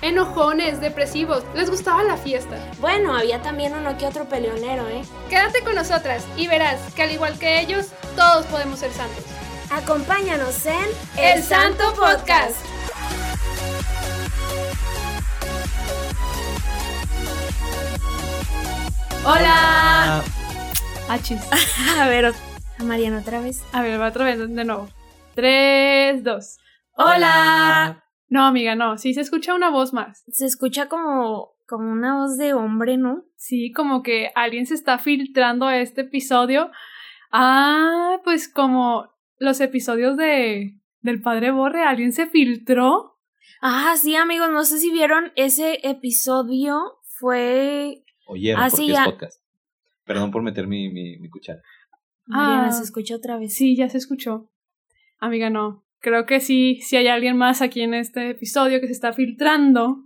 Enojones, depresivos, les gustaba la fiesta. Bueno, había también uno que otro peleonero, ¿eh? Quédate con nosotras y verás que al igual que ellos, todos podemos ser santos. Acompáñanos en El Santo Podcast. Hola. Achis. a ver, a Mariana otra vez. A ver, va otra vez, de nuevo. Tres, dos. Hola. No, amiga, no. Sí se escucha una voz más. Se escucha como, como una voz de hombre, ¿no? Sí, como que alguien se está filtrando a este episodio. Ah, pues como los episodios de del Padre Borre, alguien se filtró. Ah, sí, amigos, no sé si vieron ese episodio. Fue. Oye, Ah, porque sí, es ya. podcast. Perdón por meter mi, mi, mi cuchara. Ah. se escucha otra vez. Sí, ya se escuchó. Amiga, no. Creo que sí, sí hay alguien más aquí en este episodio que se está filtrando.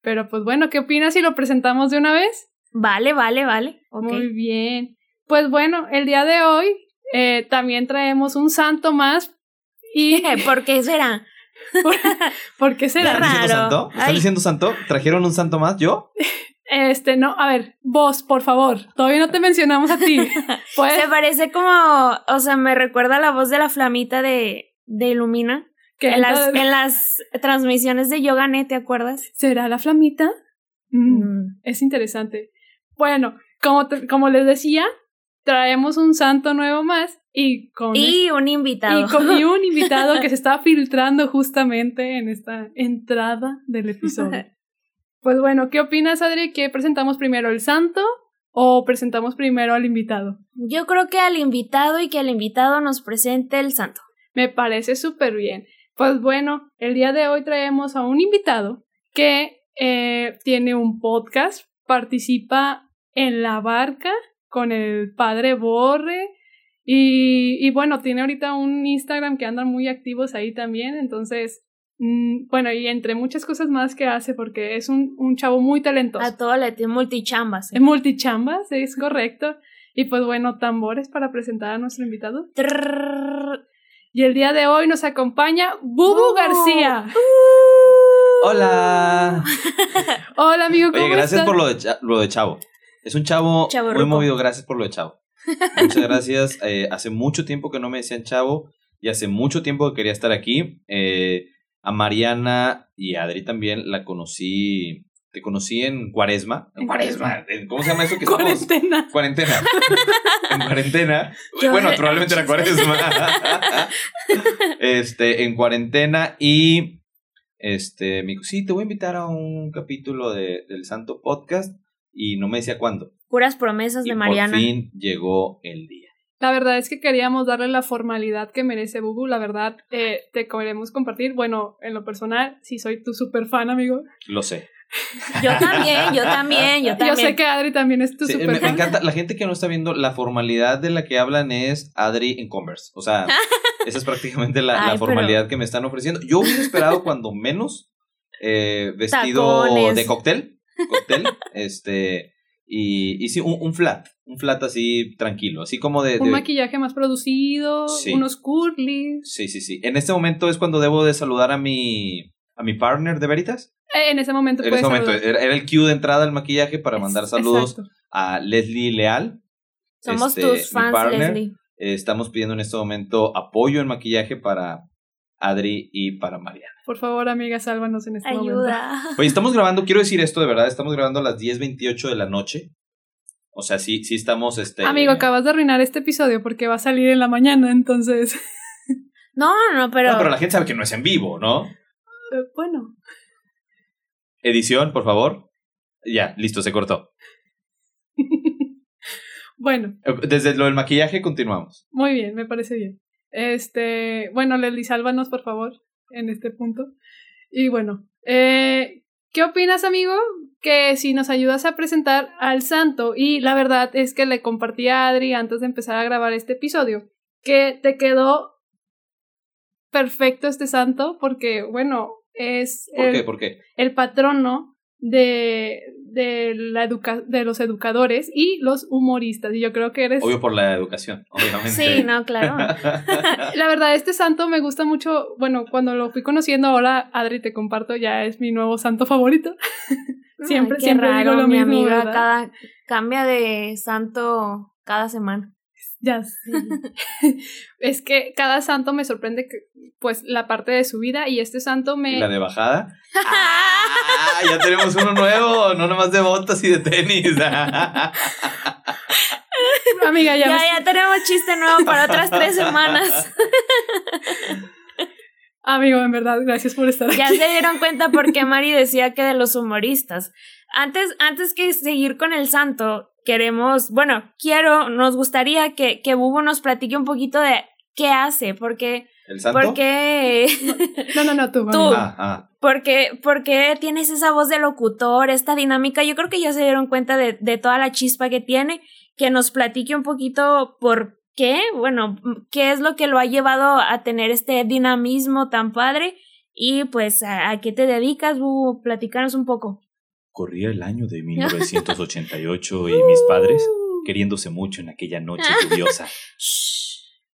Pero pues bueno, ¿qué opinas si lo presentamos de una vez? Vale, vale, vale. Muy bien. Pues bueno, el día de hoy eh, también traemos un santo más. ¿Y ¿Por qué será? por qué será? ¿Están diciendo raro. santo? ¿Están Ay. diciendo santo? ¿Trajeron un santo más? ¿Yo? Este, no, a ver, vos, por favor, todavía no te mencionamos a ti. Pues, Se parece como, o sea, me recuerda a la voz de la flamita de, de Ilumina. ¿qué En las, en las transmisiones de Yoganet, ¿te acuerdas? ¿Será la flamita? Mm, Mm. Es interesante. Bueno, como, te- como les decía, traemos un santo nuevo más y con, Y un invitado. y con y un invitado que se está filtrando justamente en esta entrada del episodio. Pues bueno, ¿qué opinas, Adri? ¿Que presentamos primero el santo o presentamos primero al invitado? Yo creo que al invitado y que el invitado nos presente el santo. Me parece súper bien. Pues bueno, el día de hoy traemos a un invitado que eh, tiene un podcast, participa en la barca con el padre Borre y, y bueno, tiene ahorita un Instagram que andan muy activos ahí también, entonces, mm, bueno, y entre muchas cosas más que hace porque es un, un chavo muy talentoso. A todo le tiene multichambas. ¿eh? Multichambas, es correcto. Y pues bueno, tambores para presentar a nuestro invitado. Y el día de hoy nos acompaña Bubu. García. ¡Hola! Hola, amigo, ¿cómo Oye, gracias estás? por lo de, Cha- lo de Chavo. Es un chavo Chavo muy movido. Gracias por lo de Chavo. Muchas gracias. Eh, hace mucho tiempo que no me decían Chavo y hace mucho tiempo que quería estar aquí. Eh, a Mariana y a Adri también la conocí. Te conocí en Cuaresma. En Cuaresma. ¿Cómo se llama eso que estamos? Cuarentena. Cuarentena. en cuarentena. Yo- bueno, probablemente era cuaresma. este, en cuarentena y este, me dijo, sí, te voy a invitar a un capítulo de, del Santo Podcast y no me decía cuándo. Puras promesas Y de por Mariana. fin llegó el día. La verdad es que queríamos darle la formalidad que merece Bubu. La verdad, eh, te queremos compartir. Bueno, en lo personal, sí soy tu super fan, amigo. Lo sé. Yo también, yo también, yo Yo también. sé que Adri también es tu Sí, super me, encanta, la gente que no está viendo, la formalidad de la que hablan es Adri en Converse. O sea, esa es prácticamente la, formalidad que me están ofreciendo. Yo hubiera esperado cuando menos eh, vestido Tacones. de cóctel. Cóctel. este. Y, y sí, un, un flat. Un flat así tranquilo. Así como de. Un de- maquillaje más producido, Sí. unos curlies. Sí, sí, sí. En este momento es cuando debo de saludar a mi. a mi partner de Veritas. Eh, en ese momento En puedes ese momento era, era el cue de entrada al maquillaje para mandar saludos Exacto. a Leslie Leal. Somos este, tus fans, partner. Leslie. Eh, estamos pidiendo en este momento apoyo en maquillaje para Adri y para Mariana. Por favor, amiga, sálvanos en este momento. Ayuda. Oye, estamos grabando, quiero decir esto de verdad, estamos grabando a las 10.28 de la noche. O sea, sí, sí estamos, este... Amigo, acabas de arruinar este episodio porque va a salir en la mañana, entonces. No, no, pero. No, pero la gente sabe que no es en vivo, ¿no? eh, bueno. Edición, por favor. Ya, listo, se cortó. Bueno, Desde lo del maquillaje continuamos. muy bien, me parece bien. Este, bueno, Leslie, sálvanos, por favor, en este punto. Y bueno, eh, ¿qué opinas, amigo? que si nos ayudas a presentar al santo. Y la verdad es que le compartí a Adri antes de empezar a grabar este episodio que te quedó perfecto este santo porque, bueno, es ¿Por el, qué? ¿Por qué? el patrono de, de, la educa de los educadores y los humoristas. Y yo creo que eres... Obvio por la educación, obviamente. Sí, no, claro. La verdad, este santo me gusta mucho. Bueno, cuando lo fui conociendo ahora, Adri, te comparto, ya es mi nuevo santo favorito. siempre, Ay, qué siempre raro, digo lo mi mismo. amiga ¿verdad? cada, cambia de santo cada semana. Ya sé. es que cada santo me sorprende que, pues, la parte de su vida y este santo ¿Y me... la de bajada? ¡Ah! Ya tenemos uno nuevo, no nomás de botas y de tenis. Amiga, ya, Ya, me- ya tenemos chiste nuevo para otras tres semanas. Amigo, en verdad, gracias por estar Ya aquí. se dieron cuenta por qué Mari decía que de los humoristas. Antes, antes que seguir con el santo, queremos, bueno, quiero, nos gustaría que, que Bubu nos platique un poquito de qué hace, porque, ¿El santo? porque, No, no, no, tú. Tú. Ah, ah. porque, porque tienes esa voz de locutor, esta dinámica. Yo creo que ya se dieron cuenta de, de toda la chispa que tiene, que nos platique un poquito por qué, bueno, qué es lo que lo ha llevado a tener este dinamismo tan padre y pues a, a qué te dedicas, Bubu, platicanos un poco. Corría el año de 1988 y mis padres queriéndose mucho en aquella noche lluviosa.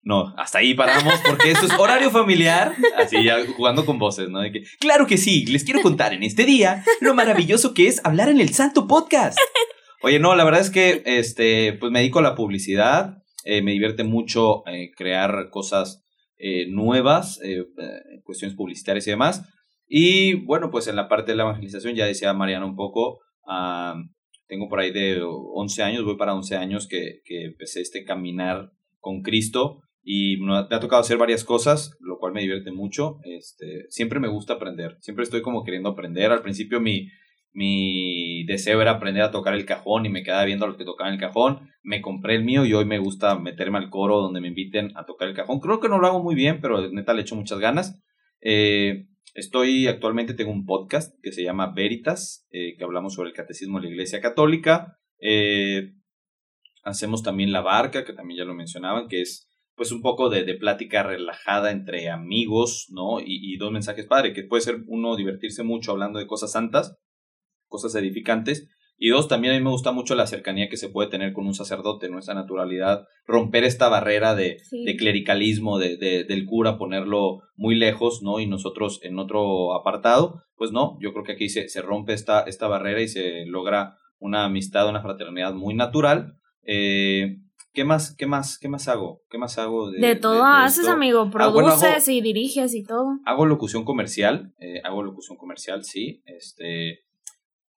No, hasta ahí paramos porque esto es horario familiar. Así ya jugando con voces, ¿no? De que, claro que sí, les quiero contar en este día lo maravilloso que es hablar en el Santo Podcast. Oye, no, la verdad es que este, pues me dedico a la publicidad. eh, me divierte mucho eh, crear cosas eh, nuevas, cuestiones publicitarias y demás. Y bueno, pues en la parte de la evangelización, ya decía Mariana un poco, ah, tengo por ahí de 11 años, voy para 11 años que, que empecé este caminar con Cristo y me ha tocado hacer varias cosas, lo cual me divierte mucho. Este, siempre me gusta aprender, siempre estoy como queriendo aprender. Al principio mi, mi deseo era aprender a tocar el cajón y me quedaba viendo a los que tocaban el cajón. Me compré el mío y hoy me gusta meterme al coro donde me inviten a tocar el cajón. Creo que no lo hago muy bien, pero neta le echo muchas ganas. Eh, estoy actualmente, tengo un podcast que se llama Veritas, eh, que hablamos sobre el catecismo de la Iglesia Católica. Eh, hacemos también La Barca, que también ya lo mencionaban, que es pues un poco de, plática relajada entre amigos, ¿no? Y, y dos mensajes padre, que puede ser uno divertirse mucho hablando de cosas santas, cosas edificantes, y dos, también a mí me gusta mucho la cercanía que se puede tener con un sacerdote, nuestra naturalidad, romper esta barrera de, Sí. de clericalismo de, de- del cura, ponerlo muy lejos, ¿no? Y nosotros en otro apartado, pues no, yo creo que aquí se, se rompe esta, esta barrera y se logra una amistad, una fraternidad muy natural. Eh, ¿Qué más, qué más, qué más hago? ¿Qué más hago? De, todo de haces, esto? amigo, Ah, bueno, produces hago- y diriges y todo. Hago locución comercial, eh, hago locución comercial, sí, este,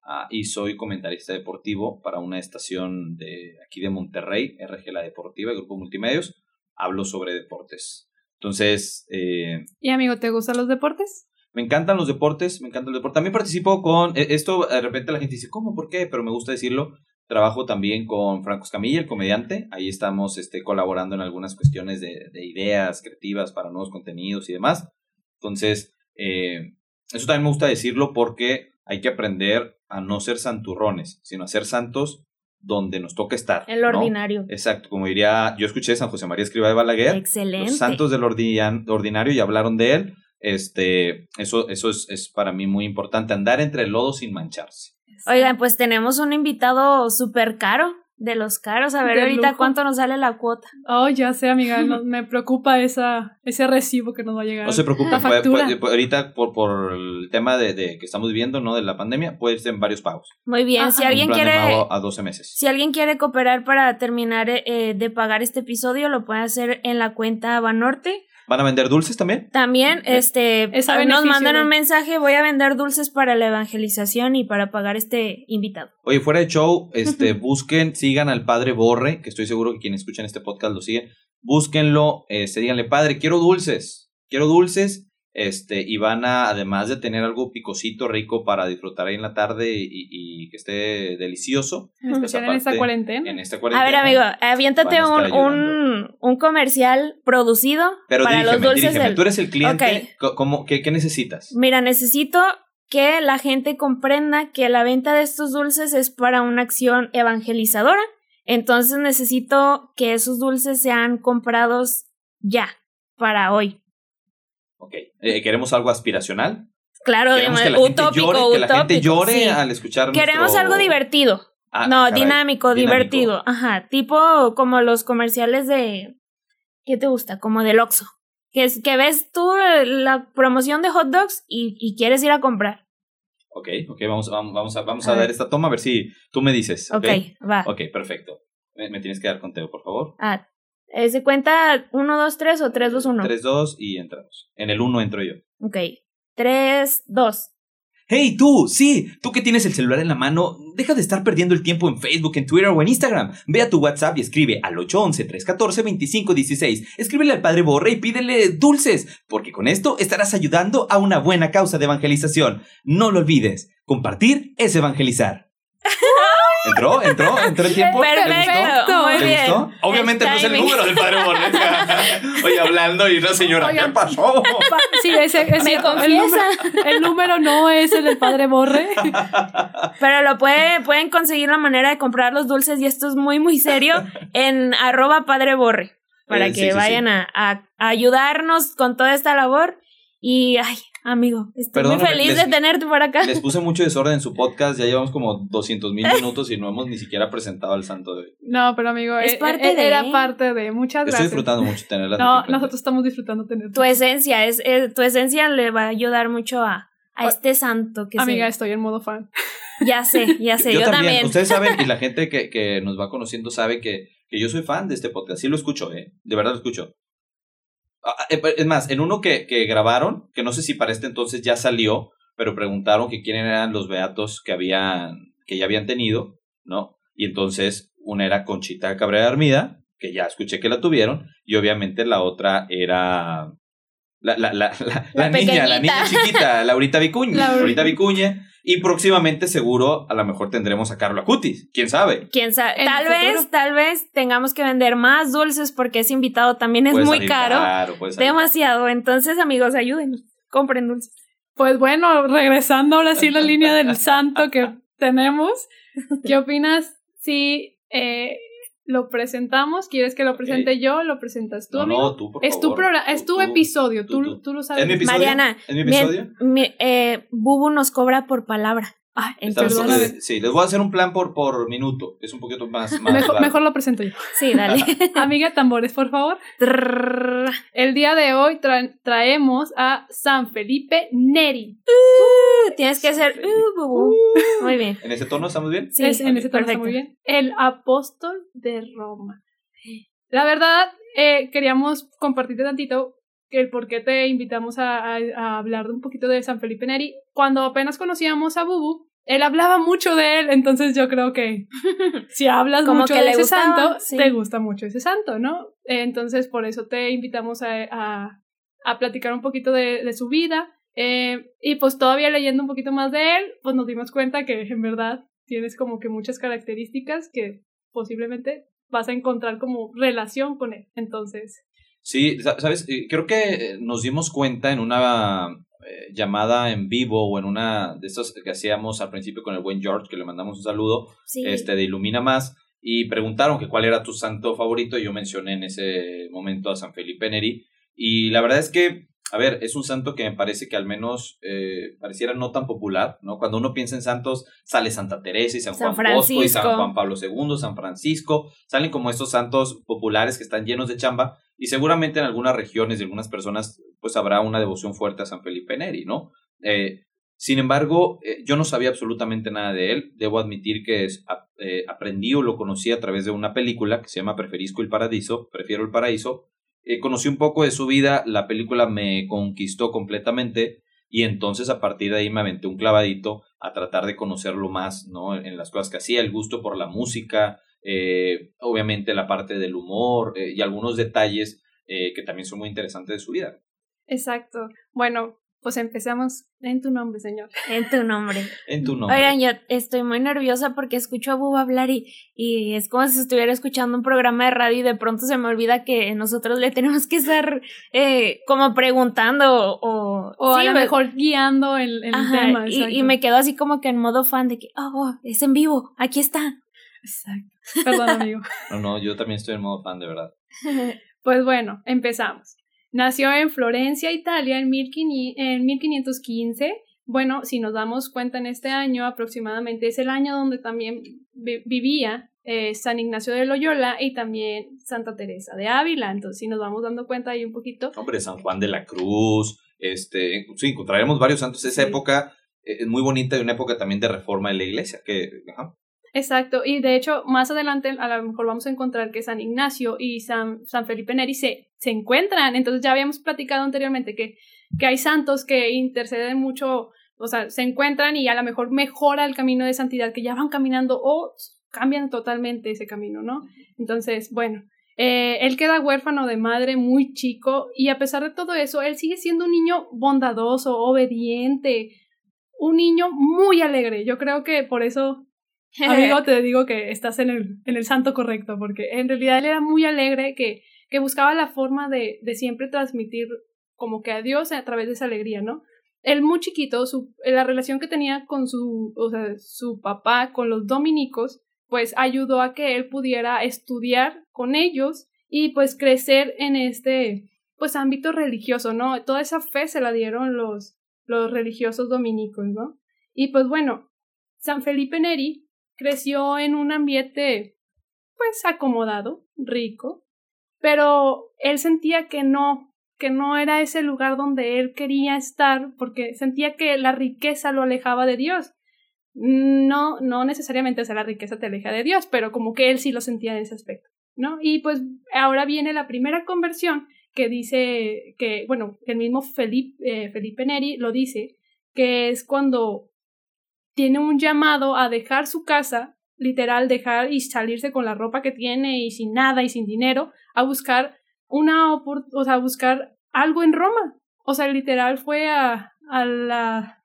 ah, y soy comentarista deportivo para una estación de aquí de Monterrey, RG La Deportiva, Grupo Multimedios, hablo sobre deportes. Entonces, eh, Y amigo, ¿te gustan los deportes? me encantan los deportes, me encanta el deporte. También participo con, eh, esto de repente la gente dice, ¿cómo? ¿Por qué? Pero me gusta decirlo. Trabajo también con Franco Escamilla, el comediante. Ahí estamos este, colaborando en algunas cuestiones de, de ideas creativas para nuevos contenidos y demás. Entonces, eh, eso también me gusta decirlo porque hay que aprender a no ser santurrones, sino a ser santos donde nos toca estar. El ¿no? ordinario. Exacto, como diría, yo escuché San José María Escriba de Balaguer, Excelente. los santos del ordian- ordinario y hablaron de él. Este, eso, eso es, es para mí muy importante, andar entre el lodo sin mancharse. Oigan, pues tenemos un invitado súper caro, de los caros. A ver De ahorita lujo. cuánto nos sale la cuota. Oh, ya sé, amiga, no- me preocupa esa, ese recibo que nos va a llegar. No se preocupen, La puede- factura. puede- puede- ahorita por, por el tema de, de que estamos viviendo, ¿no? De la pandemia, puede ser en varios pagos. Muy bien, Ajá. si alguien Un plan de quiere... pago a 12 meses. Si alguien quiere cooperar para terminar eh, de pagar este episodio, lo puede hacer en la cuenta Banorte. ¿Van a vender dulces también? También, este, Es a nos mandan un mensaje, voy a vender dulces para la evangelización y para pagar este invitado. Oye, fuera de show, este, busquen, sigan al padre Borre, que estoy seguro que quienes escuchan este podcast lo siguen. Búsquenlo, este, díganle, padre, quiero dulces, quiero dulces, este, y van a, además de tener algo picosito, rico para disfrutar ahí en la tarde y, y que esté delicioso. Especial en esa esta cuarentena. En esta A cuarentena. ver, amigo, aviéntate a un, un, un comercial producido Pero para dirígeme, los dulces dirígeme, del... tú eres el cliente, ¿cómo, qué, qué necesitas? Mira, necesito que la gente comprenda que la venta de estos dulces es para una acción evangelizadora. Entonces necesito que esos dulces sean comprados ya, para hoy. Ok. Eh, ¿Queremos algo aspiracional? Claro, Queremos que la utópico, gente llore, que la gente llore sí. al escuchar Queremos nuestro- algo divertido. Ah, no, caray, dinámico, dinámico. divertido. Ajá, tipo como los comerciales de... ¿Qué te gusta? Como del Oxxo. Que, es, que ves tú eh, la promoción de hot dogs y, y quieres ir a comprar. Ok, ok, vamos, vamos, vamos a, vamos A a, dar esta toma a ver si tú me dices. Ok, Ok, va. Ok, perfecto. Me, me tienes que dar conteo, por favor. Ah, eh, ¿Se cuenta 1, 2, 3 o 3, 2, 1? 3, 2 y entramos. En el 1 entro yo. Ok. 3, 2. Hey, tú, sí, tú que tienes el celular en la mano, deja de estar perdiendo el tiempo en Facebook, en Twitter o en Instagram. Ve a tu WhatsApp y escribe al 811-314-2516. Escríbele al Padre Borre y pídele dulces, porque con esto estarás ayudando a una buena causa de evangelización. No lo olvides, compartir es evangelizar. ¿Entró? ¿Entró? ¿Entró el tiempo? ¿Te Perfecto, gustó? muy ¿Te bien. gustó? Obviamente no es el número del Padre Borre. Oye, hablando y una señora, ¿qué pasó? Pa- Sí, ese, es Me el confiesa. número, el número no es el del padre Borre. Pero lo puede, pueden conseguir la manera de comprar los dulces y esto es muy, muy serio en arroba padre borre. Para Eh, que sí, vayan A, a- a ayudarnos con toda esta labor. Y, ay, amigo, estoy muy feliz les- de tenerte por acá. Les puse mucho desorden en su podcast, ya llevamos como 200 mil minutos y no hemos ni siquiera presentado al santo de hoy. No, pero amigo, Es eh, parte eh, de- era parte de. Muchas Estoy gracias. disfrutando mucho tenerla. No, nosotros estamos disfrutando tener Tu esencia, es, es- tu esencia le va a ayudar mucho a, a este santo que Amiga, se... estoy en modo fan. Ya sé, ya sé, yo, también. Ustedes saben y la gente que, que nos va conociendo sabe que, que yo soy fan de este podcast. Sí lo escucho, ¿eh? De verdad lo escucho. Ah, eh, Es más, en uno que, que grabaron, que no sé si para este entonces ya salió, pero preguntaron que quién eran los beatos que habían, que ya habían tenido, ¿no? Y entonces una era Conchita Cabrera Armida, que ya escuché que la tuvieron, y obviamente la otra era la, la, la, la, niña, la niña chiquita, Laurita Vicuña. Laurita Vicuña. Y próximamente seguro a lo mejor tendremos a Carlo Acutis. ¿Quién sabe? Quién sabe, tal vez, futuro. tal vez tengamos que vender más dulces porque ese invitado también es Puede muy salir caro. caro, puede salir Demasiado. Entonces, amigos, ayúdenos. Compren dulces. Pues bueno, regresando ahora sí a la línea del santo que tenemos, ¿qué opinas si eh, lo presentamos? ¿Quieres que lo presente yo? ¿Lo presentas tú, No, amigo? no, tú, por es tu, favor. programa, es tu tú. episodio, tú, tú, lo sabes. ¿Es mi episodio? Mariana, ¿Es mi mi- episodio? mi- eh, Bubu nos cobra por palabra. Ay, Estamos- perdóname. eh, sí, les voy a hacer un plan por, por minuto. Es un poquito más. más Mejor, mejor lo presento yo. Sí, dale. Amiga, tambores, por favor. El día de hoy tra- traemos a San Felipe Neri. Tienes que hacer uh, Bubu. Muy bien. ¿En ese tono estamos bien? Sí, Es- en ese tono está perfecto. muy bien. El apóstol de Roma. La verdad, eh, queríamos compartirte tantito el por qué te invitamos a, a- a hablar un poquito de San Felipe Neri. Cuando apenas conocíamos a Bubu, él hablaba mucho de él, entonces yo creo que si hablas Como mucho que de ese gustaba, santo, sí. te gusta mucho ese santo, ¿no? Entonces por eso te invitamos a, a, a platicar un poquito de, de su vida. Eh, y pues todavía leyendo un poquito más de él, pues nos dimos cuenta que en verdad tienes como que muchas características que posiblemente vas a encontrar como relación con él. Entonces, Sí, sa- sabes, Eh, creo que eh, nos dimos cuenta en una eh, llamada en vivo o en una de estas que hacíamos al principio con el buen George, que le mandamos un saludo, Sí. este de Ilumina Más, y preguntaron que cuál era tu santo favorito, y yo mencioné en ese momento a San Felipe Neri, y la verdad es que, a ver, es un santo que me parece que al menos eh, pareciera no tan popular, ¿no? Cuando uno piensa en santos, sale Santa Teresa y San, San Juan Bosco y San. Juan Pablo II, San Francisco, salen como estos santos populares que están llenos de chamba, y seguramente en algunas regiones de algunas personas, pues habrá una devoción fuerte a San Felipe Neri, ¿no? Eh, sin embargo, eh, yo no sabía absolutamente nada de él. Debo admitir que es, aprendí o lo conocí a través de una película que se llama Preferisco el Paradiso, Prefiero el Paraíso. Eh, conocí un poco de su vida, la película me conquistó completamente y entonces a partir de ahí me aventé un clavadito a tratar de conocerlo más, ¿no? En las cosas que hacía, el gusto por la música, eh, obviamente la parte del humor eh, y algunos detalles eh, que también son muy interesantes de su vida. exacto. Bueno, Pues empezamos en tu nombre, Señor. En tu nombre. En tu nombre. Oigan, yo estoy muy nerviosa porque escucho a Bub hablar y, y es como si estuviera escuchando un programa de radio y de pronto se me olvida que nosotros le tenemos que estar eh, como preguntando o... O a lo me- mejor guiando el, el Ajá, tema. y, y me quedo así como que en modo fan de que, oh, oh, es en vivo, aquí está. Exacto. Perdón, amigo. No, no, yo también estoy en modo fan, de verdad. Pues bueno, empezamos. Nació en Florencia, Italia, en, 1500 en 1515. Bueno, si nos damos cuenta en este año, aproximadamente es el año donde también vi- vivía eh, San Ignacio de Loyola y también Santa Teresa de Ávila. Entonces, si nos vamos dando cuenta ahí un poquito, Hombre, San Juan de la Cruz, este, sí, encontraremos varios santos. Esa Sí. época eh, es muy bonita y una época también de reforma de la iglesia, que, ajá. Exacto, y de hecho más adelante a lo mejor vamos a encontrar que San Ignacio y San, San Felipe Neri se, se encuentran, entonces ya habíamos platicado anteriormente que, que hay santos que interceden mucho, o sea, se encuentran y a lo mejor mejora el camino de santidad, que ya van caminando o cambian totalmente ese camino, ¿no? Entonces, bueno, eh, él queda huérfano de madre muy chico y a pesar de todo eso, él sigue siendo un niño bondadoso, obediente, un niño muy alegre. Yo creo que por eso Amigo, te digo que estás en el, en el santo correcto, porque en realidad él era muy alegre, que, que buscaba la forma de, de siempre transmitir como que a Dios a través de esa alegría, ¿no? Él muy chiquito, su, la relación que tenía con su, o sea, su papá, con los dominicos, pues ayudó a que él pudiera estudiar con ellos y pues crecer en este, pues ámbito religioso, ¿no? Toda esa fe se la dieron los, los religiosos dominicos, ¿no? Y pues bueno, San Felipe Neri creció en un ambiente pues acomodado, rico, pero él sentía que no, que no era ese lugar donde él quería estar porque sentía que la riqueza lo alejaba de Dios. No, no necesariamente, o la riqueza te aleja de Dios, pero como que él sí lo sentía en ese aspecto, ¿no? Y pues ahora viene la primera conversión que dice que, bueno, el mismo Felipe, eh, Felipe Neri lo dice, que es cuando tiene un llamado a dejar su casa, literal, dejar y salirse con la ropa que tiene y sin nada y sin dinero, a buscar una o sea, buscar algo en Roma. O sea, literal fue a, a la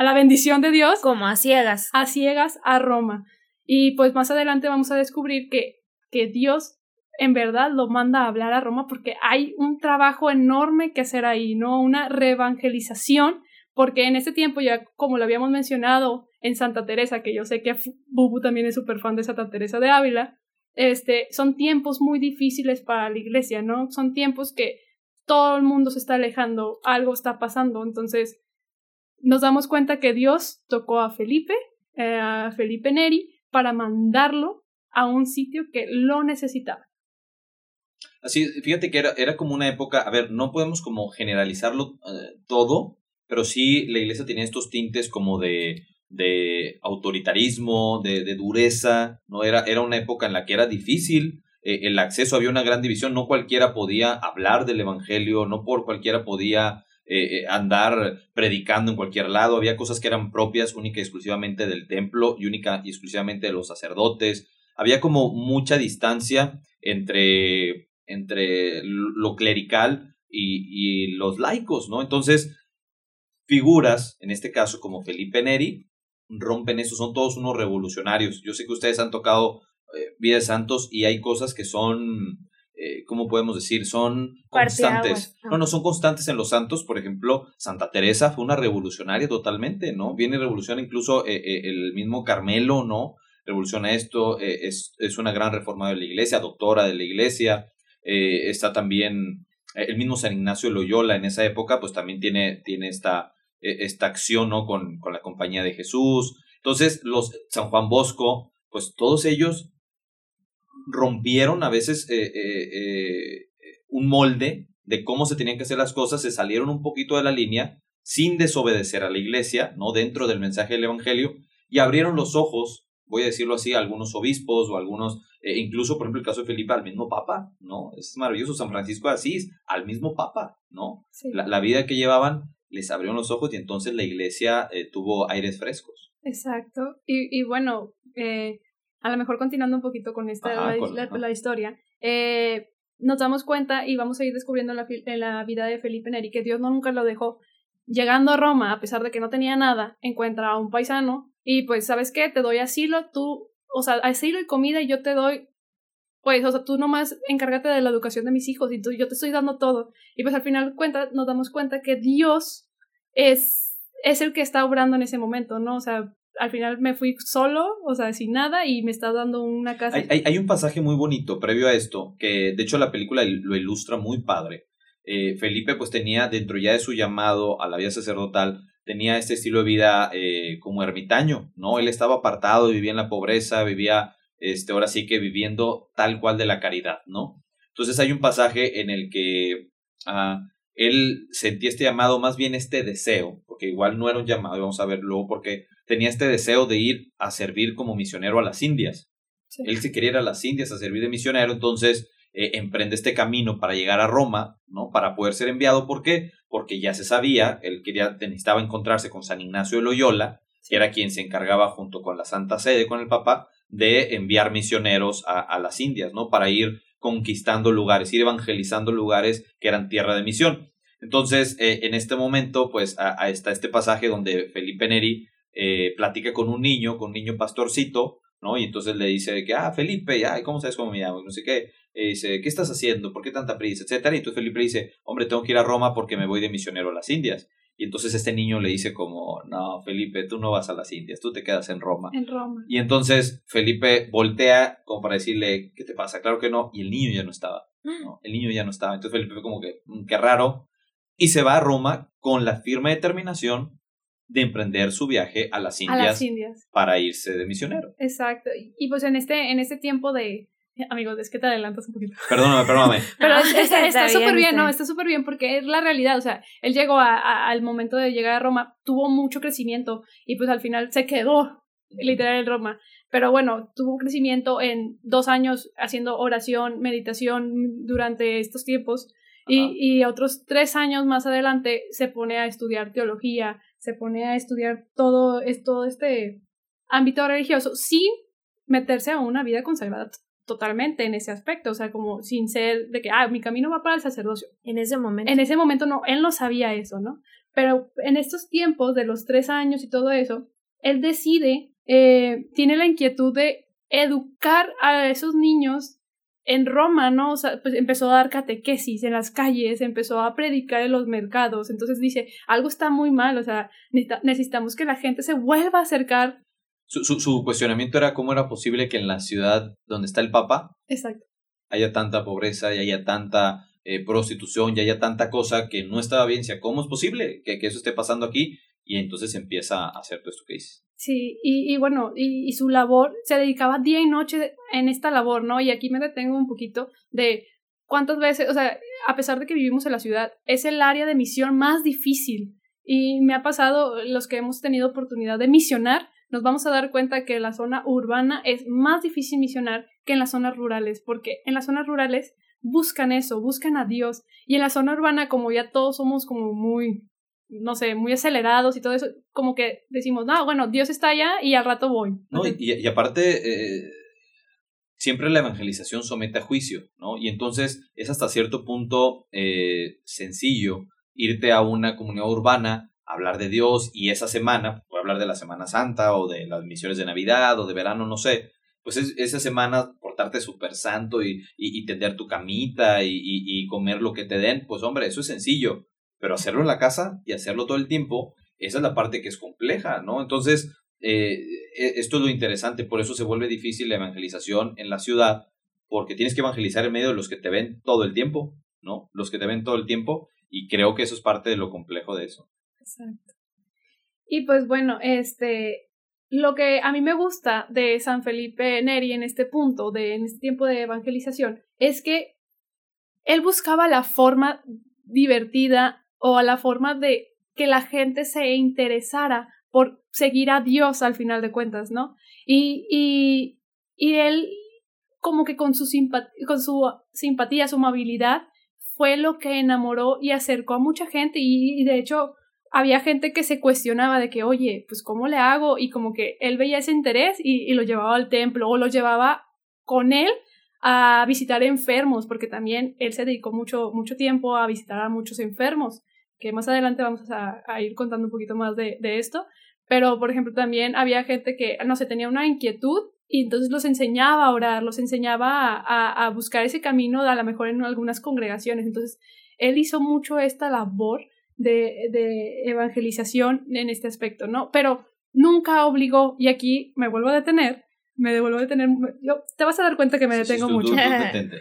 a la bendición de Dios Como a ciegas. a ciegas a Roma. Y pues más adelante vamos a descubrir que, que Dios en verdad lo manda a hablar a Roma porque hay un trabajo enorme que hacer ahí, ¿no? Una reevangelización, porque en ese tiempo ya, como lo habíamos mencionado en Santa Teresa, que yo sé que Bubu también es súper fan de Santa Teresa de Ávila, este, son tiempos muy difíciles para la iglesia, ¿no? Son tiempos que todo el mundo se está alejando, algo está pasando, entonces nos damos cuenta que Dios tocó a Felipe, eh, a Felipe Neri, para mandarlo a un sitio que lo necesitaba. Así, fíjate que era, era como una época, a ver, no podemos como generalizarlo eh, todo, pero sí la iglesia tenía estos tintes como de, de autoritarismo, de, de dureza, ¿no? Era, era una época en la que era difícil eh, el acceso, había una gran división, no cualquiera podía hablar del evangelio, no por cualquiera podía eh, eh, andar predicando en cualquier lado, había cosas que eran propias única y exclusivamente del templo y única y exclusivamente de los sacerdotes, había como mucha distancia entre, entre lo clerical y, y los laicos, ¿no? Entonces, figuras, en este caso como Felipe Neri, rompen eso, son todos unos revolucionarios. Yo sé que ustedes han tocado eh, Vida de Santos y hay cosas que son, eh, ¿cómo podemos decir? Son constantes. No, no, son constantes en los santos. Por ejemplo, Santa Teresa fue una revolucionaria totalmente, ¿no? Viene y revoluciona incluso eh, eh, el mismo Carmelo, ¿no? Revoluciona esto, es, es una gran reformadora de la iglesia, doctora de la iglesia. Está también el mismo San Ignacio de Loyola en esa época, pues también tiene, tiene esta, esta acción, ¿no? Con, con la compañía de Jesús. Entonces, los San Juan Bosco, pues todos ellos rompieron a veces eh, eh, eh, un molde de cómo se tenían que hacer las cosas, se salieron un poquito de la línea sin desobedecer a la iglesia, ¿no? Dentro del mensaje del Evangelio, y abrieron los ojos, voy a decirlo así, a algunos obispos o algunos, incluso por ejemplo el caso de Felipe, al mismo Papa, ¿no? Es maravilloso, San Francisco de Asís, al mismo Papa, ¿no? Sí, La, la vida que llevaban les abrieron los ojos y entonces la iglesia eh, tuvo aires frescos. exacto. Y, y bueno, eh, a lo mejor continuando un poquito con esta Ajá, la, con- la- ajá. la historia, eh, nos damos cuenta y vamos a ir descubriendo en la, en la vida de Felipe Neri que Dios no nunca lo dejó llegando a Roma, a pesar de que no tenía nada, encuentra a un paisano y pues, ¿sabes qué? Te doy asilo, tú, o sea, asilo y comida y yo te doy, pues, o sea, tú nomás encárgate de la educación de mis hijos y tú, yo te estoy dando todo. Y pues al final cuenta, nos damos cuenta que Dios es, es el que está obrando en ese momento, ¿no? O sea, al final me fui solo, o sea, sin nada, y me está dando una casa. Hay, hay, un pasaje muy bonito previo a esto, que de hecho la película lo ilustra muy padre. Eh, Felipe pues tenía dentro ya de su llamado a la vida sacerdotal, tenía este estilo de vida eh, como ermitaño, ¿no? Él estaba apartado, vivía en la pobreza, vivía, este, ahora sí que viviendo tal cual de la caridad, ¿no? Entonces hay un pasaje en el que ah, él sentía este llamado, más bien este deseo, porque igual no era un llamado, vamos a ver luego, porque tenía este deseo de ir a servir como misionero a las Indias. Él se quería ir a las Indias a servir de misionero, entonces eh, emprende este camino para llegar a Roma, ¿no? Para poder ser enviado. ¿Por qué? Porque ya se sabía, él quería, necesitaba encontrarse con San Ignacio de Loyola, que era quien se encargaba junto con la Santa Sede, con el Papa, de enviar misioneros a, las Indias, ¿no? Para ir conquistando lugares, ir evangelizando lugares que eran tierra de misión. Entonces, eh, en este momento, pues, está este pasaje donde Felipe Neri eh, platica con un niño, con un niño pastorcito, ¿no? Y entonces le dice que, ah, Felipe, ay, ¿cómo sabes cómo me llamo? no sé qué. dice, ¿qué estás haciendo? ¿Por qué tanta prisa? Etcétera. Y entonces Felipe dice, hombre, tengo que ir a Roma porque me voy de misionero a las Indias. Y entonces este niño le dice como, no, Felipe, tú no vas a las Indias, tú te quedas en Roma. En Roma. Y entonces Felipe voltea como para decirle, ¿qué te pasa? Claro que no. Y el niño ya no estaba. ¿no? El niño ya no estaba. Entonces Felipe fue como que, mm, qué raro. Y se va a Roma con la firme determinación de emprender su viaje a las Indias, para irse de misionero. Exacto. Y pues en este, en este tiempo de... Amigos, es que te adelantas un poquito. Perdóname, perdóname. Pero está súper bien, ¿no? Está súper bien porque es la realidad. O sea, él llegó al momento de llegar a Roma, tuvo mucho crecimiento y pues al final se quedó literal en Roma. Pero bueno, tuvo crecimiento en dos años haciendo oración, meditación durante estos tiempos. Y, y, otros tres años más adelante se pone a estudiar teología, se pone a estudiar todo, todo este ámbito religioso sin meterse a una vida consagrada totalmente en ese aspecto, o sea, como sin ser de que, ah, mi camino va para el sacerdocio. En ese momento. En ese momento no, él no sabía eso, ¿no? Pero en estos tiempos de los tres años y todo eso, él decide, eh, tiene la inquietud de educar a esos niños en Roma, ¿no? O sea, pues empezó a dar catequesis en las calles, empezó a predicar en los mercados, entonces dice, algo está muy mal, o sea, necesitamos que la gente se vuelva a acercar. Su, su, cuestionamiento era cómo era posible que en la ciudad donde está el Papa Exacto. haya tanta pobreza y haya tanta eh, prostitución y haya tanta cosa que no estaba bien, sea, ¿cómo es posible que, que eso esté pasando aquí? Y entonces empieza a hacer todo esto que dices. Sí, y, y bueno, y, y, su labor, se dedicaba día y noche en esta labor, ¿no? Y aquí me detengo un poquito de cuántas veces, o sea, a pesar de que vivimos en la ciudad, es el área de misión más difícil. Y me ha pasado, los que hemos tenido oportunidad de misionar, nos vamos a dar cuenta que la zona urbana es más difícil misionar que en las zonas rurales, porque en las zonas rurales buscan eso, buscan a Dios. Y en la zona urbana, como ya todos somos como muy no sé, muy acelerados y todo eso, como que decimos, no, bueno, Dios está allá y al rato voy. No, y, y, aparte, eh, siempre la evangelización somete a juicio, ¿no? Y entonces es hasta cierto punto eh, sencillo irte a una comunidad urbana, hablar de Dios y esa semana, o hablar de la Semana Santa o de las misiones de Navidad o de verano, no sé, pues esa semana portarte súper santo y, y, tender tu camita y, y comer lo que te den, pues hombre, eso es sencillo pero hacerlo en la casa y hacerlo todo el tiempo, esa es la parte que es compleja, ¿no? Entonces, eh, e, esto es lo interesante, por eso se vuelve difícil la evangelización en la ciudad, porque tienes que evangelizar en medio de los que te ven todo el tiempo, ¿no? Los que te ven todo el tiempo, y creo que eso es parte de lo complejo de eso. Exacto. Y pues bueno, este, lo que a mí me gusta de San Felipe Neri en este punto, de, en este tiempo de evangelización, es que él buscaba la forma divertida o la forma de que la gente se interesara por seguir a Dios al final de cuentas, ¿no? Y, y, y él como que con su, con su simpatía, su amabilidad, fue lo que enamoró y acercó a mucha gente y, de hecho había gente que se cuestionaba de que, oye, pues ¿cómo le hago? Y como que él veía ese interés y, lo llevaba al templo o lo llevaba con él a visitar enfermos, porque también él se dedicó mucho, mucho tiempo a visitar a muchos enfermos que más adelante vamos a, ir contando un poquito más de, de, esto. Pero, por ejemplo, también había gente que, no sé, tenía una inquietud y entonces los enseñaba a orar, los enseñaba a, a, buscar ese camino, a lo mejor en algunas congregaciones. Entonces, él hizo mucho esta labor de, de evangelización en este aspecto, ¿no? Pero nunca obligó, y aquí me vuelvo a detener, me devuelvo a detener, yo, te vas a dar cuenta que me detengo Sí, sí, mucho. tú- tú.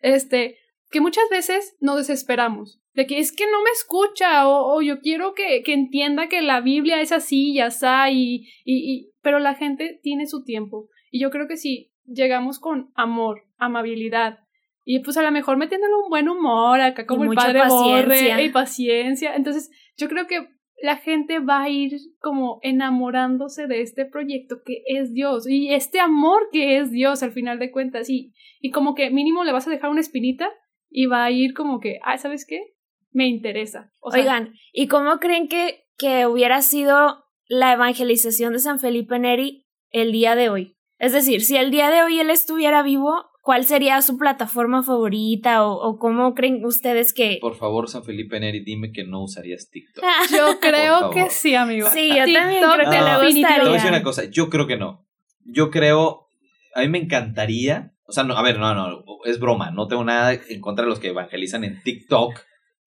Este, que muchas veces nos desesperamos, de que es que no me escucha, o, o yo quiero que, que entienda que la Biblia es así y asá, y, y, y, pero la gente tiene su tiempo. Y yo creo que si llegamos con amor, amabilidad, y pues a lo mejor metiéndole un buen humor acá como el padre paciencia. Borre y paciencia. Entonces, yo creo que la gente va a ir como enamorándose de este proyecto que es Dios y este amor que es Dios al final de cuentas y, y como que mínimo le vas a dejar una espinita y va a ir como que, ah, ¿sabes qué? Me interesa. O sea, Oigan, ¿y cómo creen que, que hubiera sido la evangelización de San Felipe Neri el día de hoy? Es decir, si el día de hoy él estuviera vivo, ¿cuál sería su plataforma favorita o, o cómo creen ustedes que... Por favor, San Felipe Neri, dime que no usarías TikTok. yo creo que sí, amigo. Sí, yo también TikTok creo que le No, gustaría. Te voy a decir una cosa, yo creo que no. Yo creo, a mí me encantaría, o sea, no, a ver, no, no, es broma, no tengo nada en contra de los que evangelizan en TikTok.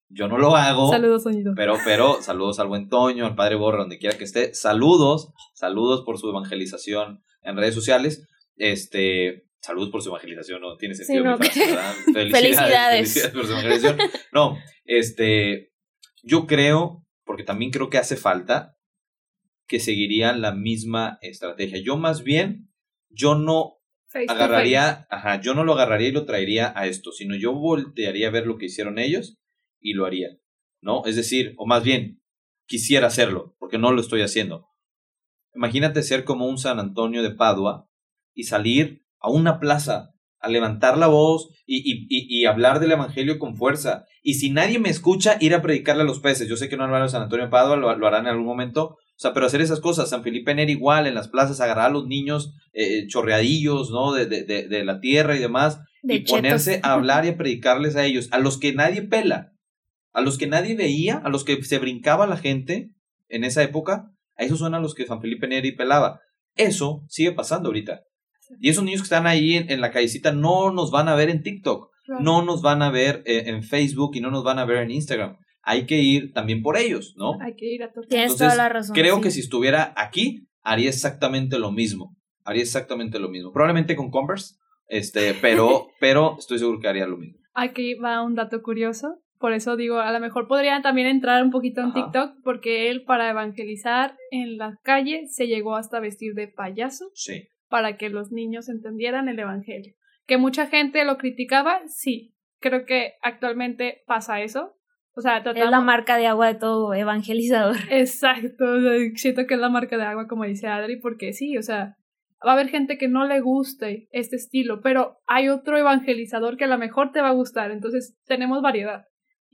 Yo no lo hago. Saludos, Soñito. Pero, pero, saludos al buen Toño, al padre Borra, donde quiera que esté. Saludos, saludos por su evangelización en redes sociales. Este, saludos por su evangelización, no tiene sentido. Sí, no. mi frase, ¿verdad? Felicidades. felicidades por su evangelización. No, este, yo creo, porque también creo que hace falta, que seguirían la misma estrategia. Yo más bien, yo no Face agarraría, ajá, yo no lo agarraría y lo traería a esto, sino yo voltearía a ver lo que hicieron ellos y lo haría, ¿no? Es decir, o más bien, quisiera hacerlo, porque no lo estoy haciendo. Imagínate ser como un San Antonio de Padua y salir a una plaza a levantar la voz y, y, y, y hablar del Evangelio con fuerza. Y si nadie me escucha, ir a predicarle a los peces. Yo sé que no lo harán en San Antonio de Padua, lo, lo harán en algún momento. O sea, pero hacer esas cosas, San Felipe Neri igual, en las plazas, agarrar a los niños eh, chorreadillos, ¿no? De, de, de, de la tierra y demás, De y ponerse a hablar y a predicarles a ellos, a los que nadie pela, a los que nadie veía, a los que se brincaba la gente en esa época, a esos son a los que San Felipe Neri pelaba. Eso sigue pasando ahorita. Y esos niños que están ahí en, en la callecita no nos van a ver en TikTok, no nos van a ver eh, en Facebook y no nos van a ver en Instagram. Hay que ir también por ellos, ¿no? Hay que ir a tocar. Tienes Entonces, toda la razón. Creo sí. que si estuviera aquí, haría exactamente lo mismo. Haría exactamente lo mismo. Probablemente con Converse, este, pero, pero estoy seguro que haría lo mismo. Aquí va un dato curioso. Por eso digo, a lo mejor podría también entrar un poquito en Ajá. TikTok, porque él para evangelizar en la calle se llegó hasta vestir de payaso Sí. Para que los niños entendieran el evangelio. Que mucha gente lo criticaba, sí. Creo que actualmente pasa eso. O sea, Es la marca de agua de todo evangelizador. Exacto, o sea, siento que es la marca de agua, como dice Adri, porque sí, o sea, va a haber gente que no le guste este estilo, pero hay otro evangelizador que a lo mejor te va a gustar, entonces tenemos variedad.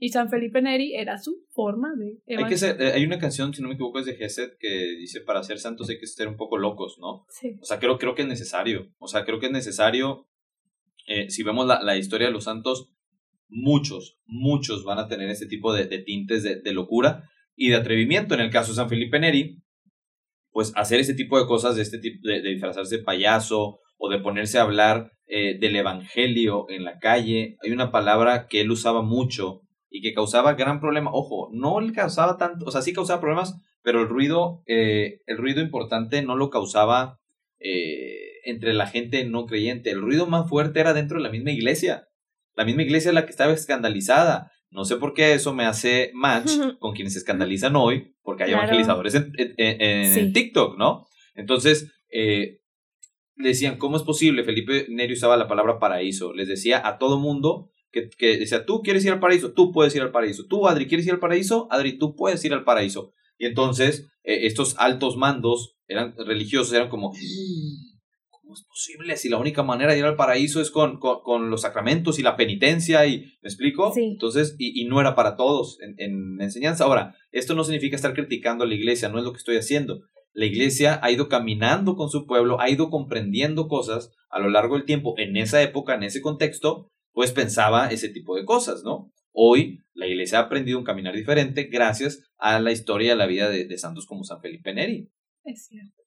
Y San Felipe Neri era su forma de Hay, que ser, eh, hay una canción, si no me equivoco, es de Gesed que dice, para ser santos hay que ser un poco locos, ¿no? Sí, O sea, creo, creo que es necesario. O sea, creo que es necesario. eh, si vemos la, la historia de los santos, muchos, muchos van a tener este tipo de, de tintes de, de locura y de atrevimiento. En el caso de San Felipe Neri, pues hacer ese tipo de cosas, de este tipo de, de disfrazarse de payaso o de ponerse a hablar eh, del evangelio en la calle. Hay una palabra que él usaba mucho y que causaba gran problema. Ojo, no le causaba tanto, o sea, sí causaba problemas, pero el ruido, eh, el ruido importante no lo causaba eh, entre la gente no creyente. El ruido más fuerte era dentro de la misma iglesia. La misma iglesia es la que estaba escandalizada. No sé por qué eso me hace match con quienes se escandalizan hoy, porque hay Claro. evangelizadores en, en- en Sí. TikTok, ¿no? Entonces, eh, decían, ¿cómo es posible? Felipe Neri usaba la palabra paraíso. Les decía a todo mundo que, que decía, tú quieres ir al paraíso, tú puedes ir al paraíso. Tú, Adri, ¿quieres ir al paraíso? Adri, tú puedes ir al paraíso. Y entonces, eh, estos altos mandos eran religiosos, eran como, ¿cómo es posible? Si la única manera de ir al paraíso es con, con, con los sacramentos y la penitencia, y ¿me explico? Sí. Entonces, y, y no era para todos en, en enseñanza. Ahora, esto no significa estar criticando a la iglesia, no es lo que estoy haciendo. La iglesia ha ido caminando con su pueblo, ha ido comprendiendo cosas a lo largo del tiempo. En esa época, en ese contexto, pues pensaba ese tipo de cosas, ¿no? Hoy la iglesia ha aprendido un caminar diferente gracias a la historia de la vida de, santos como San Felipe Neri. Es cierto.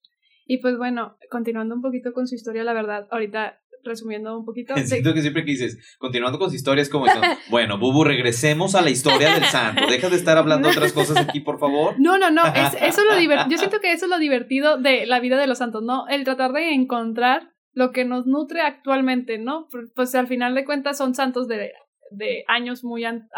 Y pues bueno, continuando un poquito con su historia, la verdad, ahorita resumiendo un poquito. Siento que siempre que dices, continuando con su historia, es como, diciendo, bueno, Bubu, regresemos a la historia del santo. Deja de estar hablando otras cosas aquí, por favor. No, no, no. Eso es lo Yo siento que eso es lo divertido de la vida de los santos, ¿no? El tratar de encontrar lo que nos nutre actualmente, ¿no? Pues al final de cuentas son santos de, de años muy an,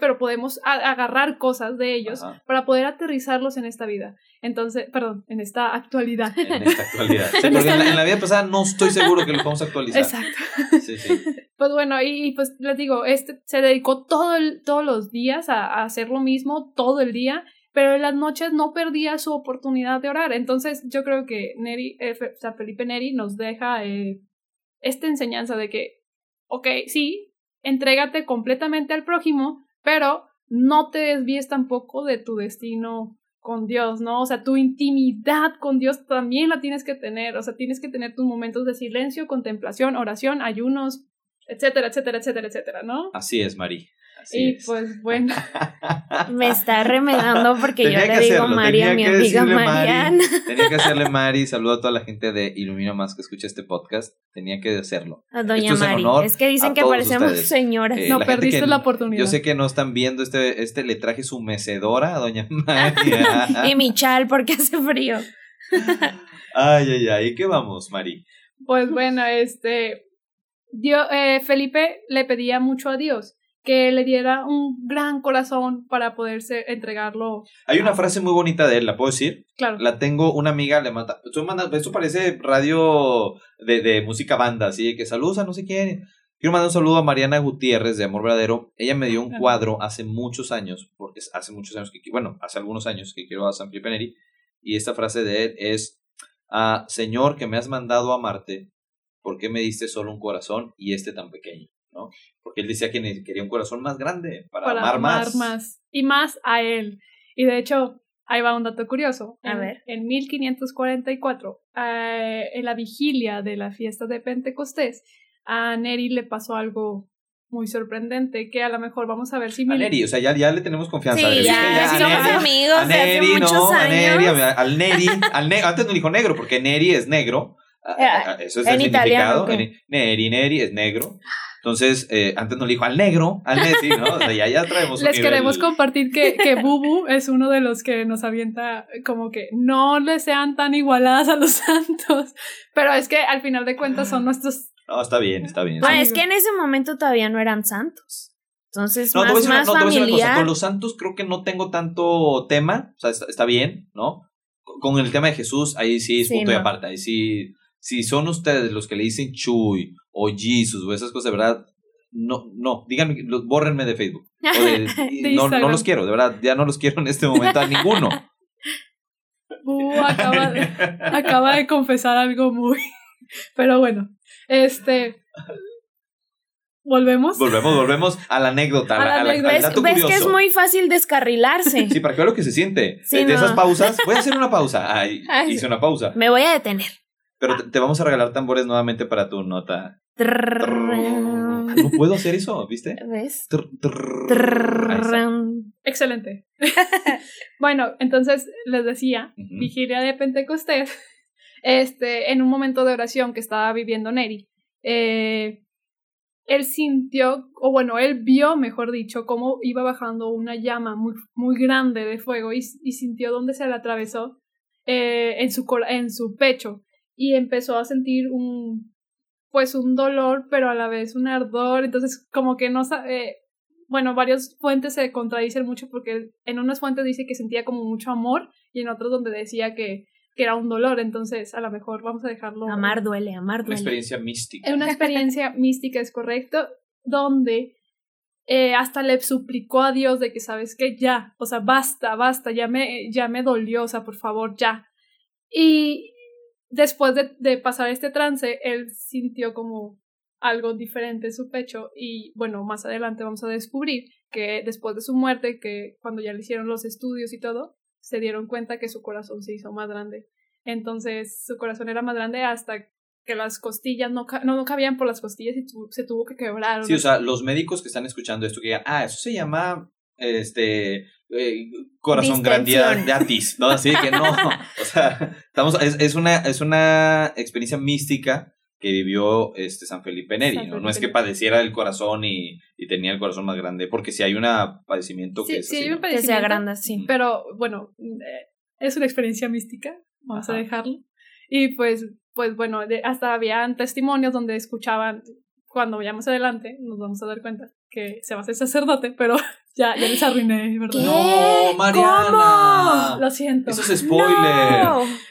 pero podemos agarrar cosas de ellos para poder aterrizarlos en esta vida. Entonces, perdón, en esta actualidad. En esta actualidad. Sí, porque en, la, vida pasada no estoy seguro que lo podamos actualizar. Exacto. Sí, sí. Pues bueno, y, pues les digo, este se dedicó todo el, todos los días a hacer lo mismo, todo el día pero en las noches no perdía su oportunidad de orar. Entonces yo creo que Neri, eh, Felipe Neri nos deja eh, esta enseñanza de que, ok, sí, entrégate completamente al prójimo, pero no te desvíes tampoco de tu destino con Dios, ¿no? O sea, tu intimidad con Dios también la tienes que tener, o sea, tienes que tener tus momentos de silencio, contemplación, oración, ayunos, etcétera, etcétera, etcétera, etcétera, ¿no? Así es, Mari. Y pues bueno, me está remedando porque yo le digo hacerlo, Mari a mi amiga Mariana. Tenía que hacerle Mari, saludo a toda la gente de Ilumino Más que escucha este podcast, tenía que hacerlo. A doña Mari, es, que dicen que parecemos ustedes. señoras. Eh, no, la perdiste la oportunidad. Yo sé que no están viendo, este, este le traje su mecedora a doña Mari. y mi chal porque hace frío. ay, ay, ay, ¿y qué vamos, Mari? Pues bueno, este, Dios, eh, Felipe le pedía mucho a Dios que le diera un gran corazón para poderse entregarlo. Hay una ah. frase muy bonita de él, ¿la puedo decir? Claro. La tengo una amiga, le mata. Esto, manda, esto parece radio de, de, música banda, así que saludos a no sé quién. Quiero mandar un saludo a Mariana Gutiérrez de Amor Verdadero. Ella me dio un ah. cuadro hace muchos años, porque hace muchos años que, bueno, hace algunos años que quiero a San Felipe Neri. Y esta frase de él es: ah, Señor, que me has mandado amarte, ¿por qué me diste solo un corazón y este tan pequeño? ¿no? Porque él decía que quería un corazón más grande para, para amar, amar más. más. Y más a él. Y de hecho, ahí va un dato curioso. A en, ver. En 1544, eh, en la vigilia de la fiesta de Pentecostés, a Neri le pasó algo muy sorprendente que a lo mejor vamos a ver si... A Neri, o sea, ya, ya le tenemos confianza. Sí, ya, ya somos Neri, amigos a Neri, hace muchos no, años. A Neri, a, al Neri, al ne antes no dijo negro porque Neri es negro. Ah, ah, ah, eso es en el italiano, significado. Okay. Neri, Neri es negro. Entonces, eh, antes nos dijo al negro, al Messi, ¿no? O sea, ya, ya traemos. Les queremos compartir que, que Bubu es uno de los que nos avienta como que no le sean tan igualadas a los santos. Pero es que al final de cuentas son nuestros. No, está bien, está bien. Bueno, es que en ese momento todavía no eran santos. Entonces, no, más, te voy a decir. Una cosa. Con los santos creo que no tengo tanto tema. O sea, está, bien, ¿no? Con el tema de Jesús, ahí sí es sí, punto no. y aparte. Ahí sí si son ustedes los que le dicen Chuy o Jesus o esas cosas, de verdad, no, no, díganme, bórrenme de Facebook. No, no, los quiero, de verdad, ya no los quiero en este momento a ninguno. Uh, acaba, de, confesar algo muy... Pero bueno, este... Volvemos. Volvemos, volvemos a la anécdota. A la, anécdota. ¿Ves, que es muy fácil descarrilarse. sí, para que vea lo que se siente. Sí, de esas pausas, voy a hacer una pausa. Ay, hice una pausa. Me voy a detener. Pero ah. te, vamos a regalar tambores nuevamente para tu nota. No puedo hacer eso, ¿viste? ¿Ves? Excelente. bueno, entonces les decía, uh -huh. vigilia de Pentecostés, este, en un momento de oración que estaba viviendo Neri, él sintió, o bueno, él vio, mejor dicho, cómo iba bajando una llama muy, muy grande de fuego y, sintió dónde se le atravesó en, su, en su pecho y empezó a sentir un, pues un dolor, pero a la vez un ardor, entonces como que no sabe, bueno, varias fuentes se contradicen mucho porque en unas fuentes dice que sentía como mucho amor y en otras donde decía que, que era un dolor, entonces a lo mejor vamos a dejarlo. Amar duele, amar Una duele. experiencia mística. Es una experiencia mística, es correcto, donde eh, hasta le suplicó a Dios de que, ¿sabes que Ya, o sea, basta, basta, ya me, ya me dolió, o sea, por favor, ya. Y después de, de pasar este trance, él sintió como algo diferente en su pecho y bueno, más adelante vamos a descubrir que después de su muerte, que cuando ya le hicieron los estudios y todo, se dieron cuenta que su corazón se hizo más grande. Entonces su corazón era más grande hasta que las costillas no, ca- no, no cabían por las costillas y se tuvo que quebrar. Sí, o sea, los médicos que están escuchando esto que digan, ah, eso se llama este eh, corazón Distensión. grandiatis, ¿no? Así que no, o sea, estamos, es, es una, es una experiencia mística que vivió este San Felipe Neri, San ¿no? No es que padeciera el corazón y, y tenía el corazón más grande, porque si hay un padecimiento que Sí, es sí, así, hay un ¿no? Que se padecimiento, agranda, sí. Pero bueno, eh, es una experiencia mística, vamos a dejarlo. Y pues, pues bueno, de- hasta habían testimonios donde escuchaban, cuando vayamos adelante, nos vamos a dar cuenta que se va a hacer sacerdote, pero ya, ya les arruiné, ¿verdad? ¿Qué? No, Mariana. Lo siento. Eso es spoiler. No.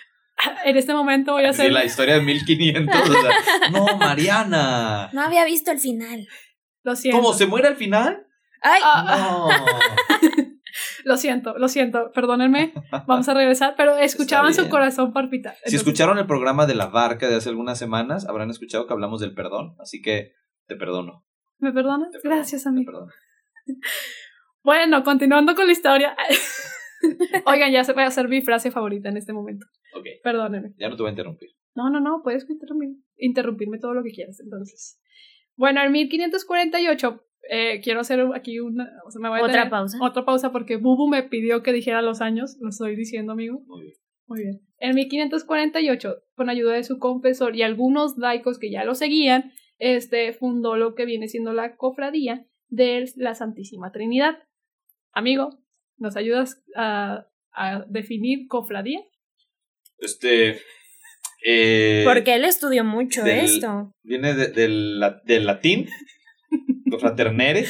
En este momento voy a hacer... la historia de 1500. o sea, no, Mariana. No había visto el final. Lo siento. ¿Cómo se muere al final? Ay, Ah, No. Lo siento, lo siento, perdónenme, vamos a regresar, pero escuchaban su corazón palpitar. Si Entonces, escucharon el programa de la barca de hace algunas semanas, habrán escuchado que hablamos del perdón, así que te perdono. ¿Me perdonas? te perdono, Gracias, te amigo. perdono. Bueno, continuando con la historia. Oigan, ya se va a hacer mi frase favorita en este momento. Ok, Perdónenme. ya no te voy a interrumpir. No, no, no, puedes interrumpir, interrumpirme todo lo que quieras, entonces. Bueno, en 1548, eh, quiero hacer aquí una... O sea, me voy a Otra pausa. Otra pausa porque Bubu me pidió que dijera los años, lo estoy diciendo, amigo. Muy bien. Muy bien. En 1548, con ayuda de su confesor y algunos laicos que ya lo seguían, este fundó lo que viene siendo la cofradía de la Santísima Trinidad. Amigo, ¿nos ayudas a, a definir cofradía? Este. eh, porque él estudió mucho del- esto. Viene de- del, la- del latín, fraternere.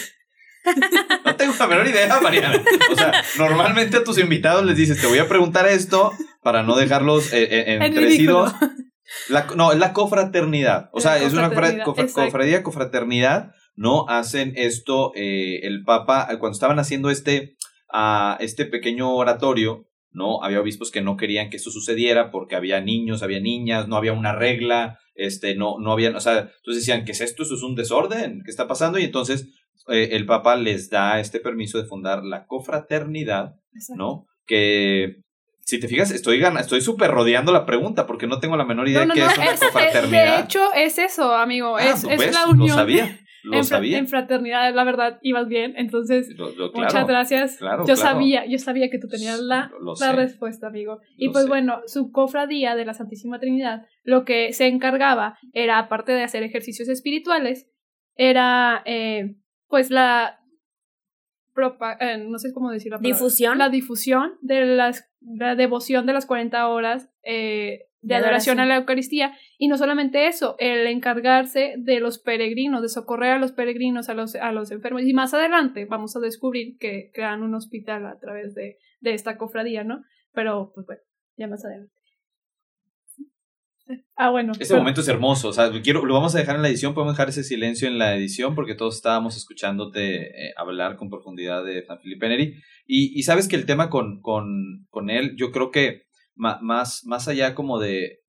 No tengo la menor idea, Mariana. O sea, normalmente a tus invitados les dices, te voy a preguntar esto para no dejarlos eh, eh, En. La, no, es la cofraternidad. O sea, es una cofra- cofradía, cofraternidad. No hacen esto eh, el Papa, eh, cuando estaban haciendo este, ah, este pequeño oratorio, ¿no? Había obispos que no querían que esto sucediera porque había niños, había niñas, no había una regla, este, no, no había, o sea, entonces decían, ¿qué es esto? Eso es un desorden, ¿qué está pasando? Y entonces eh, el Papa les da este permiso de fundar la cofraternidad, ¿no? Que, si te fijas, estoy gan- estoy súper rodeando la pregunta porque no tengo la menor idea No, no, de qué no, es una es- cofraternidad. de hecho es eso, amigo, Ah, es, pues, es la unión. Lo sabía, lo en, sabía. en fraternidad, la verdad, ibas bien, entonces Lo- lo- muchas gracias. claro, yo claro. sabía, yo sabía que tú tenías la Lo- lo la respuesta, amigo. Y Lo pues sé. bueno, su cofradía de la Santísima Trinidad, lo que se encargaba era, aparte de hacer ejercicios espirituales, era eh, pues la propa- eh, no sé cómo decir la palabra. Difusión. La difusión de las, la devoción de las 40 horas eh, de, De adoración adoración. a la Eucaristía. Y no solamente eso, el encargarse de los peregrinos, de socorrer a los peregrinos, a los, a los enfermos. Y más adelante vamos a descubrir que crean un hospital a través de, de esta cofradía, ¿no? Pero, pues bueno, ya más adelante. Ah, bueno. Ese pero- momento es hermoso, o sea, quiero, lo vamos a dejar en la edición, podemos dejar ese silencio en la edición porque todos estábamos escuchándote eh, hablar con profundidad de San Felipe Neri. Y, y sabes que el tema con, con, con él, yo creo que más, más allá como de,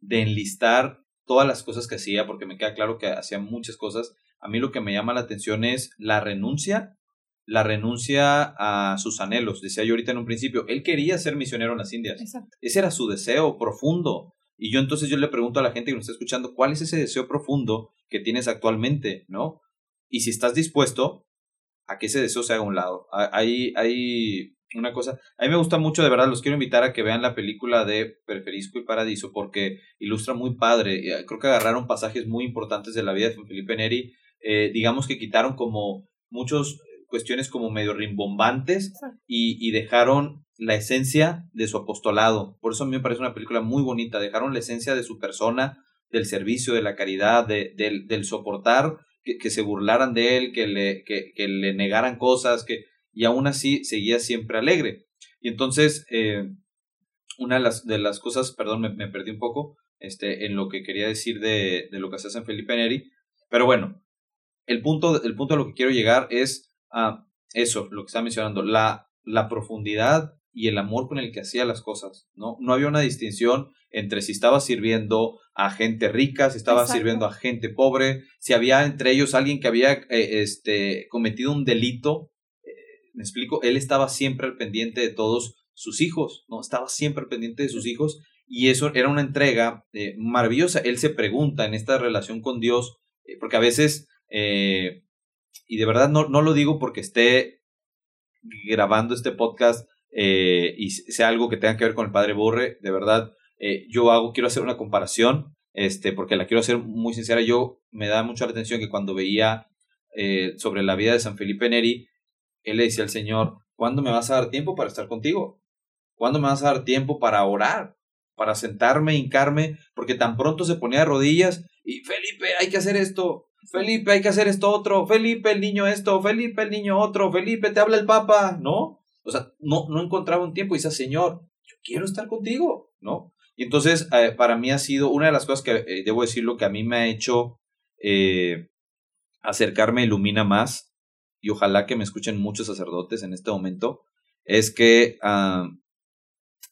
de enlistar todas las cosas que hacía, porque me queda claro que hacía muchas cosas, a mí lo que me llama la atención es la renuncia, la renuncia a sus anhelos. Decía yo ahorita en un principio, él quería ser misionero en las Indias. Exacto. Ese era su deseo profundo. Y yo entonces yo le pregunto a la gente que nos está escuchando, ¿cuál es ese deseo profundo que tienes actualmente? ¿No? Y si estás dispuesto a que ese deseo se haga a un lado. Ha- Hay, hay una cosa, a mí me gusta mucho, de verdad, los quiero invitar a que vean la película de Preferisco y Paradiso porque ilustra muy padre. Eh, Creo que agarraron pasajes muy importantes de la vida de Felipe Neri. Eh, digamos que quitaron como muchas cuestiones como medio rimbombantes y, y dejaron la esencia de su apostolado. Por eso a mí me parece una película muy bonita. Dejaron la esencia de su persona, del servicio, de la caridad, de, del, del soportar, que, se burlaran de él, que le, que, le negaran cosas, que, y aún así seguía siempre alegre. Y entonces, eh, una de las, de las cosas, perdón, me, perdí un poco este, en lo que quería decir de, de lo que hace San Felipe Neri, pero bueno, el punto, el punto a lo que quiero llegar es a eso, lo que estaba mencionando, la, la profundidad y el amor con el que hacía las cosas, ¿no? No había una distinción entre si estaba sirviendo a gente rica, si estaba Exacto. sirviendo a gente pobre, si había entre ellos alguien que había eh, este, cometido un delito, eh, me explico, él estaba siempre al pendiente de todos sus hijos, ¿no? Estaba siempre al pendiente de sus hijos Y eso era una entrega eh, maravillosa. Él se pregunta en esta relación con Dios, porque a veces, y de verdad no, no lo digo porque esté grabando este podcast y sea algo que tenga que ver con el Padre Borre, de verdad, yo hago, quiero hacer una comparación, este, porque la quiero hacer muy sincera. Yo me da mucha atención que cuando veía sobre la vida de San Felipe Neri, él le decía al Señor, ¿cuándo me vas a dar tiempo para estar contigo? ¿Cuándo me vas a dar tiempo para orar? Para sentarme, hincarme, porque tan pronto se ponía de rodillas y Felipe, hay que hacer esto, Felipe, hay que hacer esto otro, Felipe, el niño esto, Felipe, el niño otro, Felipe, te habla el Papa, ¿no? O sea, no, no encontraba un tiempo y dice, Señor, yo quiero estar contigo, ¿no? Y entonces, eh, para mí ha sido una de las cosas que, eh, debo decir, lo que a mí me ha hecho eh, acercarme Ilumina más, y ojalá que me escuchen muchos sacerdotes en este momento, es que ah,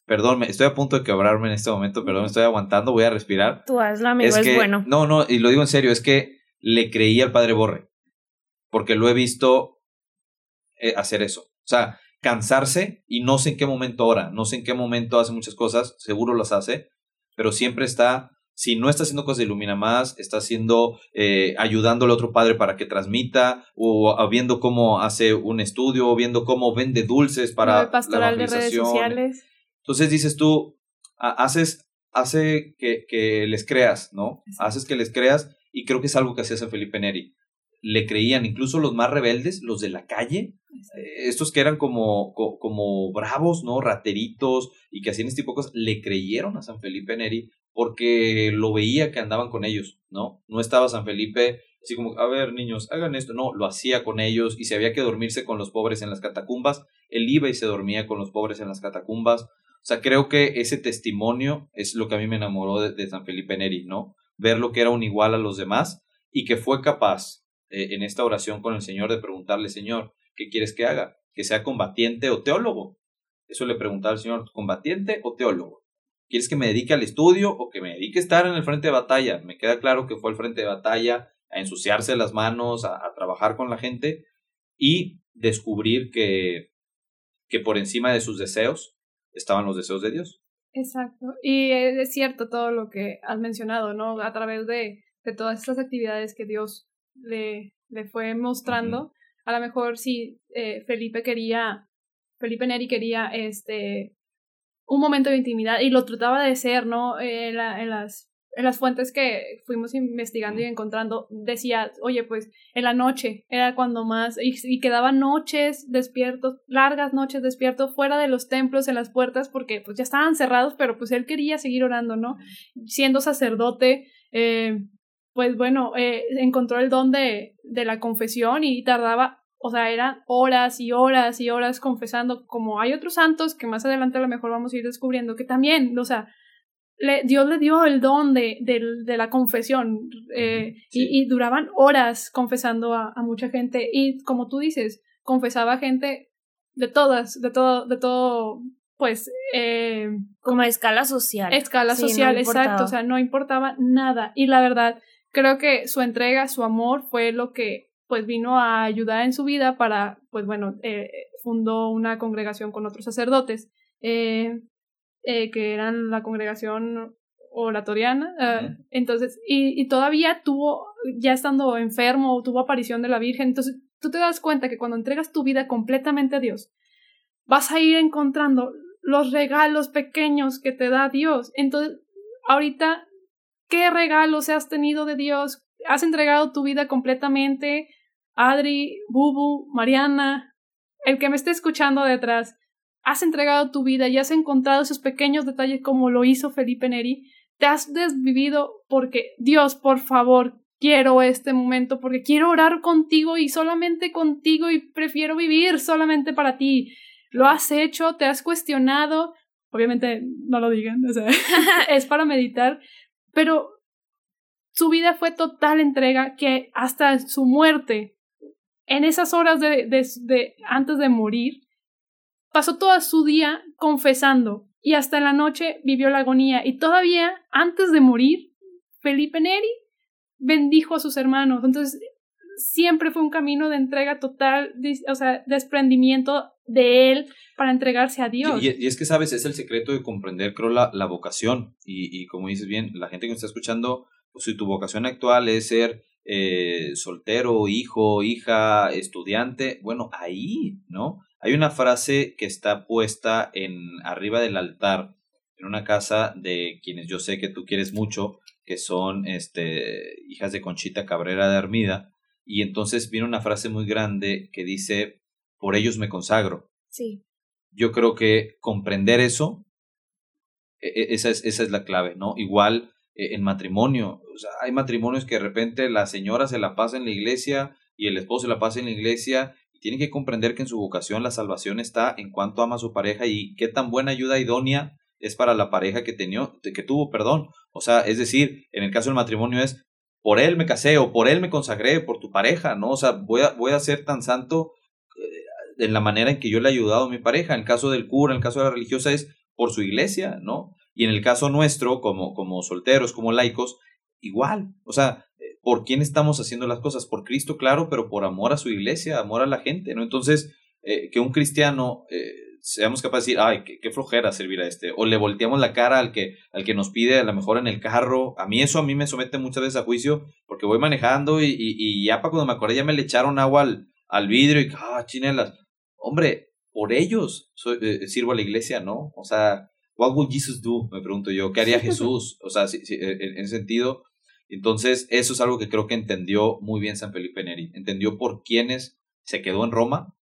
Perdón, estoy a punto de quebrarme en este momento, perdón, me estoy aguantando, voy a respirar. Tú hazlo, amigo, es, bueno. No, no, y lo digo en serio, es que le creí al padre Borre, porque lo he visto eh, hacer eso. O sea, cansarse y no sé en qué momento ahora, no sé en qué momento hace muchas cosas, seguro las hace, pero siempre está, si no está haciendo cosas de Ilumina Más, está haciendo, eh, ayudando al otro padre para que transmita, o, viendo cómo hace un estudio, o viendo cómo vende dulces para pastoral de redes sociales. Entonces dices tú, haces, hace que, que les creas, ¿no? Haces que les creas y creo que es algo que hacía San Felipe Neri. Le creían incluso los más rebeldes, los de la calle, eh, estos que eran como, como bravos, ¿no? Rateritos y que hacían este tipo de cosas, le creyeron a San Felipe Neri porque lo veía que andaban con ellos, ¿no? No estaba San Felipe así como, a ver, niños, hagan esto. No, lo hacía con ellos y si había que dormirse con los pobres en las catacumbas, él iba y se dormía con los pobres en las catacumbas. O sea, creo que ese testimonio es lo que a mí me enamoró de, San Felipe Neri, ¿no? Ver lo que era un igual a los demás y que fue capaz eh, en esta oración con el Señor de preguntarle, Señor, ¿qué quieres que haga? ¿Que sea combatiente o teólogo? Eso le preguntaba al Señor, ¿combatiente o teólogo? ¿Quieres que me dedique al estudio o que me dedique a estar en el frente de batalla? Me queda claro que fue el frente de batalla, a ensuciarse las manos, a, a trabajar con la gente y descubrir que, que por encima de sus deseos estaban los deseos de Dios. Exacto. Y es cierto todo lo que has mencionado, ¿no? A través de, de todas estas actividades que Dios le, le fue mostrando. A lo mejor si eh, Felipe quería, Felipe Neri quería este un momento de intimidad y lo trataba de ser, ¿no? Eh, en, en, las en las fuentes que fuimos investigando y encontrando, decía, oye, pues en la noche era cuando más, y, y quedaban noches despiertos, largas noches despiertos fuera de los templos, en las puertas, porque pues ya estaban cerrados, pero pues él quería seguir orando, ¿no? Siendo sacerdote, eh, pues bueno, eh, encontró el don de, de la confesión y tardaba o sea, eran horas y horas y horas confesando, como hay otros santos que más adelante a lo mejor vamos a ir descubriendo, que también, o sea, Dios le dio el don de, de, la confesión eh, y, duraban horas confesando a, mucha gente. Y como tú dices, confesaba gente de todas, de todo, de todo, pues... Eh, como a escala social. Escala social, exacto, o sea, no importaba nada. Y la verdad, creo que su entrega, su amor fue lo que pues vino a ayudar en su vida para, pues bueno, eh, fundó una congregación con otros sacerdotes. Eh, eh, que eran la congregación oratoriana. Eh, entonces, y, y, todavía tuvo, ya estando enfermo, tuvo aparición de la Virgen. Entonces, tú te das cuenta que cuando entregas tu vida completamente a Dios, vas a ir encontrando los regalos pequeños que te da Dios. Entonces, ahorita, ¿qué regalos has tenido de Dios? ¿Has entregado tu vida completamente? Adri, Bubu, Mariana, el que me esté escuchando detrás, has entregado tu vida y has encontrado esos pequeños detalles como lo hizo Felipe Neri, te has desvivido porque Dios, por favor, quiero este momento porque quiero orar contigo y solamente contigo y prefiero vivir solamente para ti. Lo has hecho, te has cuestionado, obviamente no lo digan, es para meditar, pero su vida fue total entrega que hasta su muerte, en esas horas de, antes de morir, Pasó todo su día confesando y hasta la noche vivió la agonía y todavía antes de morir, Felipe Neri bendijo a sus hermanos. Entonces, siempre fue un camino de entrega total, o sea, desprendimiento de él para entregarse a Dios. Y, es que, sabes, es el secreto de comprender, creo, la, la vocación. Y, y, como dices bien, la gente que me está escuchando, pues si tu vocación actual es ser eh, soltero, hijo, hija, estudiante, bueno, ahí, ¿no? Hay una frase que está puesta en arriba del altar, en una casa de quienes yo sé que tú quieres mucho, que son este, hijas de Conchita Cabrera de Armida, y entonces viene una frase muy grande que dice, por ellos me consagro. Sí. Yo creo que comprender eso, e, e, esa es, esa es la clave, ¿no? Igual eh, en matrimonio, o sea, hay matrimonios que de repente la señora se la pasa en la iglesia y el esposo se la pasa en la iglesia y tiene que comprender que en su vocación la salvación está en cuanto ama a su pareja y qué tan buena ayuda idónea es para la pareja que, tenía, que tuvo, perdón. O sea, es decir, en el caso del matrimonio es por él me casé o por él me consagré, por tu pareja, ¿no? O sea, voy a, voy a ser tan santo en la manera en que yo le he ayudado a mi pareja. En el caso del cura, en el caso de la religiosa es por su iglesia, ¿no? Y en el caso nuestro, como, como solteros, como laicos, igual. O sea, ¿por quién estamos haciendo las cosas? Por Cristo, claro, pero por amor a su iglesia, amor a la gente, ¿no? Entonces, eh, que un cristiano eh, seamos capaces de decir, ay, qué, flojera servir a este, o le volteamos la cara al que, al que nos pide a lo mejor en el carro. A mí eso a mí me somete muchas veces a juicio, porque voy manejando y, y, ya para cuando me acordé ya me le echaron agua al, al vidrio y, ah, chinelas hombre, por ellos eh, sirvo a la iglesia, ¿no? O sea, what would Jesus do? Me pregunto yo, ¿qué haría Jesús? O sea, en ese sentido, entonces eso es algo que creo que entendió muy bien San Felipe Neri, entendió por quiénes se quedó en Roma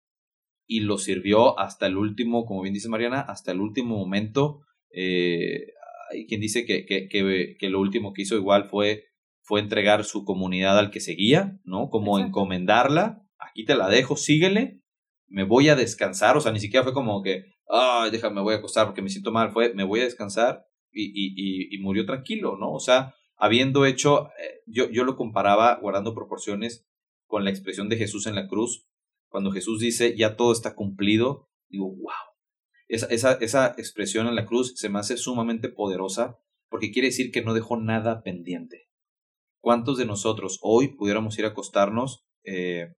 y lo sirvió hasta el último, como bien dice Mariana, hasta el último momento. Eh, hay quien dice que, que, que, lo último que hizo igual fue, fue entregar su comunidad al que seguía, ¿no? Como encomendarla, aquí te la dejo, síguele, me voy a descansar, o sea, ni siquiera fue como que, ay, déjame, me voy a acostar porque me siento mal, fue, me voy a descansar y, y, y, murió tranquilo, ¿no? O sea, habiendo hecho, eh, yo, yo lo comparaba, guardando proporciones, con la expresión de Jesús en la cruz, cuando Jesús dice, ya todo está cumplido, digo, wow. Esa, esa, esa expresión en la cruz se me hace sumamente poderosa porque quiere decir que no dejó nada pendiente. ¿Cuántos de nosotros hoy pudiéramos ir a acostarnos eh,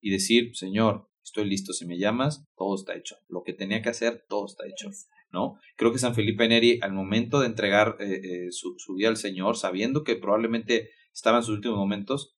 y decir, Señor, estoy listo, si me llamas, todo está hecho. Lo que tenía que hacer, todo está hecho. ¿no? Creo que San Felipe Neri, al momento de entregar eh, eh, su, vida al Señor, sabiendo que probablemente estaba en sus últimos momentos,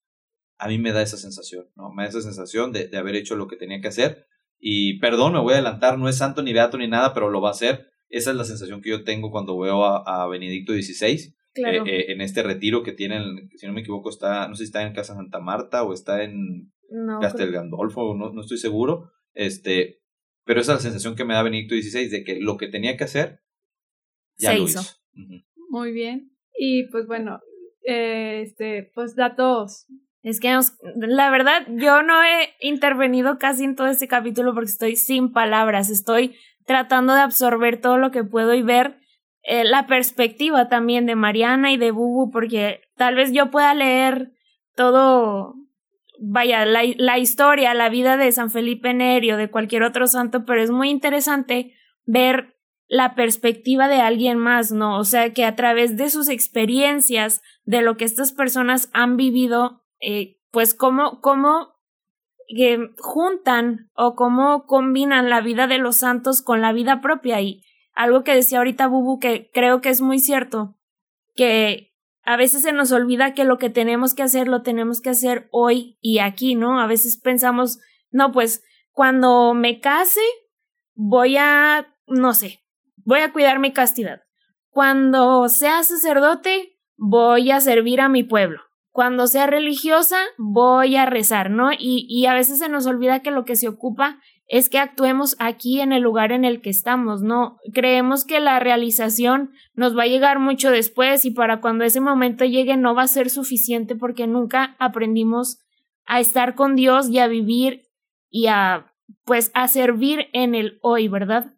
a mí me da esa sensación, ¿no? Me da esa sensación de, haber hecho lo que tenía que hacer. Y perdón, me voy a adelantar, no es santo ni beato ni nada, pero lo va a hacer. Esa es la sensación que yo tengo cuando veo a, Benedicto XVI. Eh, en este retiro que tienen, si no me equivoco, está, no sé si está en Casa Santa Marta o está en no, Castel Gandolfo, no, no estoy seguro. Este, pero esa es la sensación que me da Benedicto XVI de que lo que tenía que hacer ya lo hizo. Muy bien. Y pues bueno, eh, este, pues datos. Es que la verdad, yo no he intervenido casi en todo este capítulo porque estoy sin palabras. Estoy tratando de absorber todo lo que puedo y ver eh, la perspectiva también de Mariana y de Bubu, porque tal vez yo pueda leer todo vaya, la, la historia, la vida de San Felipe Neri o de cualquier otro santo, pero es muy interesante ver la perspectiva de alguien más, ¿no? O sea, que a través de sus experiencias, de lo que estas personas han vivido, eh, pues cómo, cómo eh, juntan o cómo combinan la vida de los santos con la vida propia. Y algo que decía ahorita Bubu, que creo que es muy cierto, que a veces se nos olvida que lo que tenemos que hacer lo tenemos que hacer hoy y aquí, ¿no? A veces pensamos, no, pues cuando me case voy a, no sé, voy a cuidar mi castidad. Cuando sea sacerdote voy a servir a mi pueblo. Cuando sea religiosa voy a rezar, ¿no? Y, y a veces se nos olvida que lo que se ocupa es que actuemos aquí en el lugar en el que estamos, ¿no? Creemos que la realización nos va a llegar mucho después y para cuando ese momento llegue no va a ser suficiente porque nunca aprendimos a estar con Dios y a vivir y a, pues, a servir en el hoy, ¿verdad?